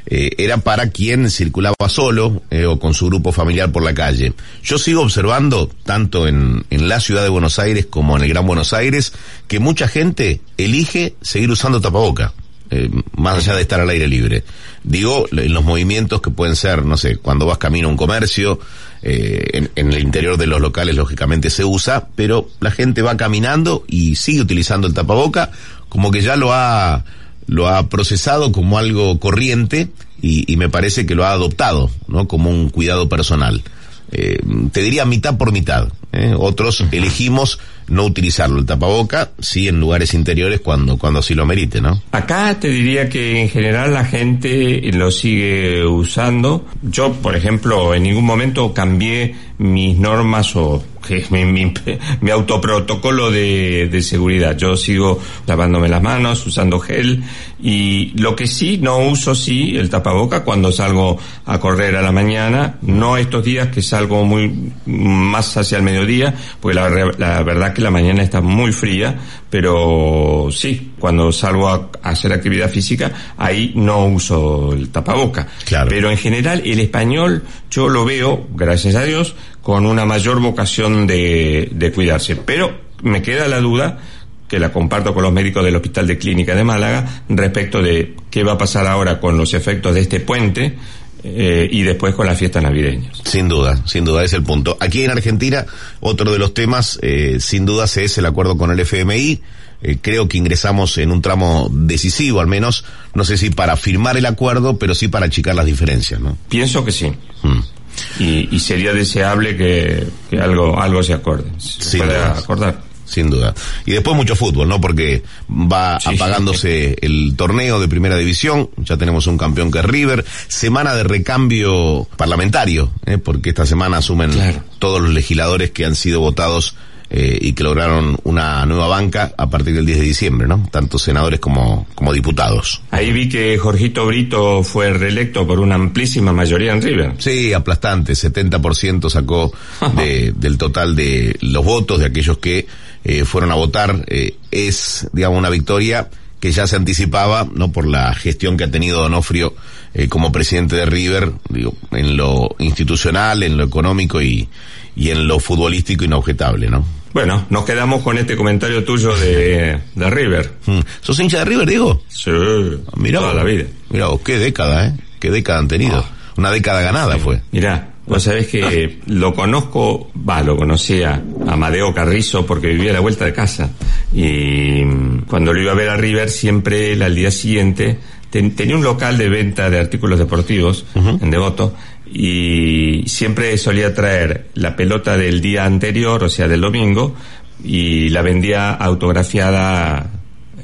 eh, era para quien circulaba solo eh, o con su grupo familiar por la calle. Yo sigo observando, tanto en, en la ciudad de Buenos Aires como en el Gran Buenos Aires, que mucha gente elige seguir usando tapaboca. eh, más allá de estar al aire libre. Digo, en los movimientos que pueden ser, no sé, cuando vas camino a un comercio, eh, en, en el interior de los locales lógicamente se usa, pero la gente va caminando y sigue utilizando el tapaboca como que ya lo ha, lo ha procesado como algo corriente y, y me parece que lo ha adoptado, ¿no? Como un cuidado personal. Eh, te diría mitad por mitad. ¿eh? Otros elegimos no utilizarlo, el tapaboca, sí en lugares interiores cuando, cuando así lo merite, ¿no? Acá te diría que en general la gente lo sigue usando. Yo, por ejemplo, en ningún momento cambié mis normas o mi, mi, mi autoprotocolo de, de seguridad. Yo sigo lavándome las manos, usando gel y lo que sí no uso sí el tapaboca cuando salgo a correr a la mañana, no estos días que salgo muy más hacia el mediodía, porque la, la verdad que la mañana está muy fría, pero sí, cuando salgo a, a hacer actividad física, ahí no uso el tapaboca. Pero en general el español yo lo veo, gracias a Dios, con una mayor vocación de, de cuidarse. Pero me queda la duda que la comparto con los médicos del Hospital de Clínica de Málaga respecto de qué va a pasar ahora con los efectos de este puente eh, y después con las fiestas navideñas. Sin duda, sin duda, es el punto. Aquí en Argentina, otro de los temas, eh, sin duda, es el acuerdo con el FMI. Eh, creo que ingresamos en un tramo decisivo, al menos, no sé si para firmar el acuerdo, pero sí para achicar las diferencias, ¿no? Pienso que sí. Mm. Y, y sería deseable que, que algo, algo se acorde. Se pueda acordar. Sin duda. Y después mucho fútbol, ¿no? Porque va Sí, apagándose el torneo de primera división. Ya tenemos un campeón que es River. Semana de recambio parlamentario, ¿eh? Porque esta semana asumen todos los legisladores que han sido votados eh, y que lograron una nueva banca a partir del 10 de diciembre, ¿no? Tanto senadores como, como diputados. Ahí vi que Jorgito Brito fue reelecto por una amplísima mayoría en River. Sí, aplastante, 70% sacó de- del total de los votos de aquellos que eh, fueron a votar. Eh, es, digamos, una victoria que ya se anticipaba, ¿no? Por la gestión que ha tenido Donofrio eh, como presidente de River, digo, en lo institucional, en lo económico y, y en lo futbolístico inobjetable, ¿no? Bueno, nos quedamos con este comentario tuyo de, de River. Mm. ¿Sos hincha de River, Diego? Sí, Mira toda la vida. Mira vos, qué década, ¿eh? Qué década han tenido. Una década ganada fue. Mirá, vos sabés que lo conozco, va, lo conocía a Amadeo Carrizo porque vivía a la vuelta de casa. Y mm, cuando lo iba a ver a River, siempre él al día siguiente ten- tenía un local de venta de artículos deportivos en Devoto y siempre solía traer la pelota del día anterior, o sea, del domingo, y la vendía autografiada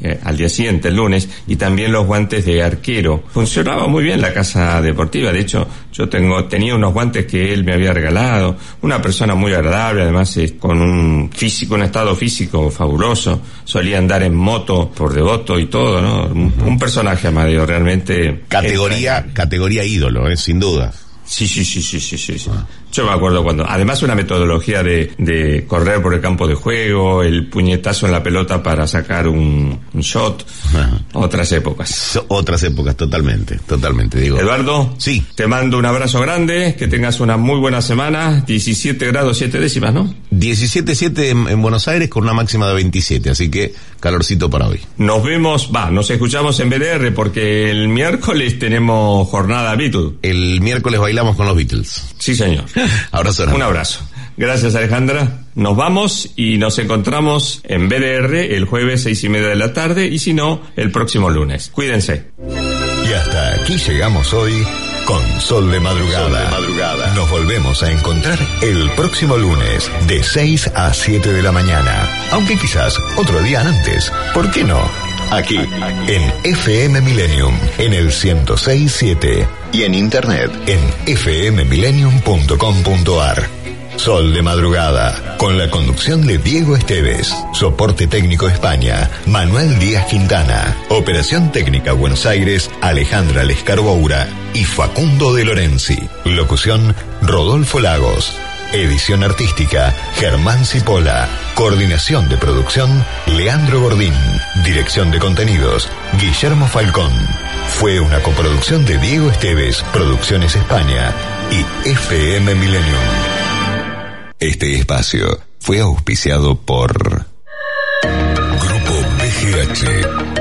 eh, al día siguiente, el lunes, y también los guantes de arquero. Funcionaba muy bien la casa deportiva, de hecho, yo tengo, tenía unos guantes que él me había regalado, una persona muy agradable, además eh, con un físico, un estado físico fabuloso, solía andar en moto por devoto y todo, ¿no? Un, un personaje, Amadeo, realmente... Categoría, categoría ídolo, ¿eh? sin duda. Sí, sí, sí, sí, sí, sí. sí. Yo me acuerdo cuando, además una metodología de, de correr por el campo de juego, el puñetazo en la pelota para sacar un, un shot, otras épocas. Otras épocas, totalmente, totalmente, digo. Eduardo, sí. te mando un abrazo grande, que tengas una muy buena semana, 17 grados 7 décimas, ¿no? 17.7 en, en Buenos Aires con una máxima de 27, así que calorcito para hoy. Nos vemos, va, nos escuchamos en BDR porque el miércoles tenemos jornada Beatles. El miércoles bailamos con los Beatles. Sí, señor. abrazo. Un abrazo. Gracias, Alejandra. Nos vamos y nos encontramos en BDR el jueves seis y media de la tarde y si no, el próximo lunes. Cuídense. Y hasta aquí llegamos hoy con Sol de Madrugada. Sol de Madrugada. Nos volvemos a encontrar el próximo lunes de 6 a 7 de la mañana. Aunque quizás otro día antes. ¿Por qué no? Aquí, en FM Millennium, en el 1067 y en internet. En fmmillennium.com.ar. Sol de madrugada, con la conducción de Diego Esteves, soporte técnico España, Manuel Díaz Quintana, operación técnica Buenos Aires, Alejandra Lescarboura y Facundo de Lorenzi, locución Rodolfo Lagos, edición artística Germán Cipolla, coordinación de producción Leandro Gordín, dirección de contenidos Guillermo Falcón. Fue una coproducción de Diego Esteves, Producciones España y FM Millennium. Este espacio fue auspiciado por Grupo BGH.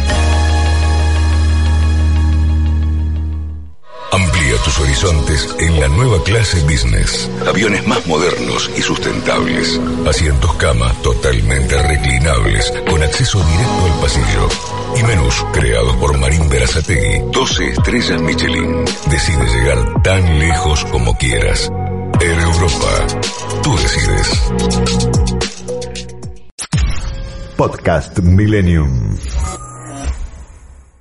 Amplía tus horizontes en la nueva clase business. Aviones más modernos y sustentables. Asientos cama totalmente reclinables con acceso directo al pasillo. Y menús creados por Marín Berazategui. 12 estrellas Michelin. Decide llegar tan lejos como quieras. Air Europa. Tú decides. Podcast Millennium.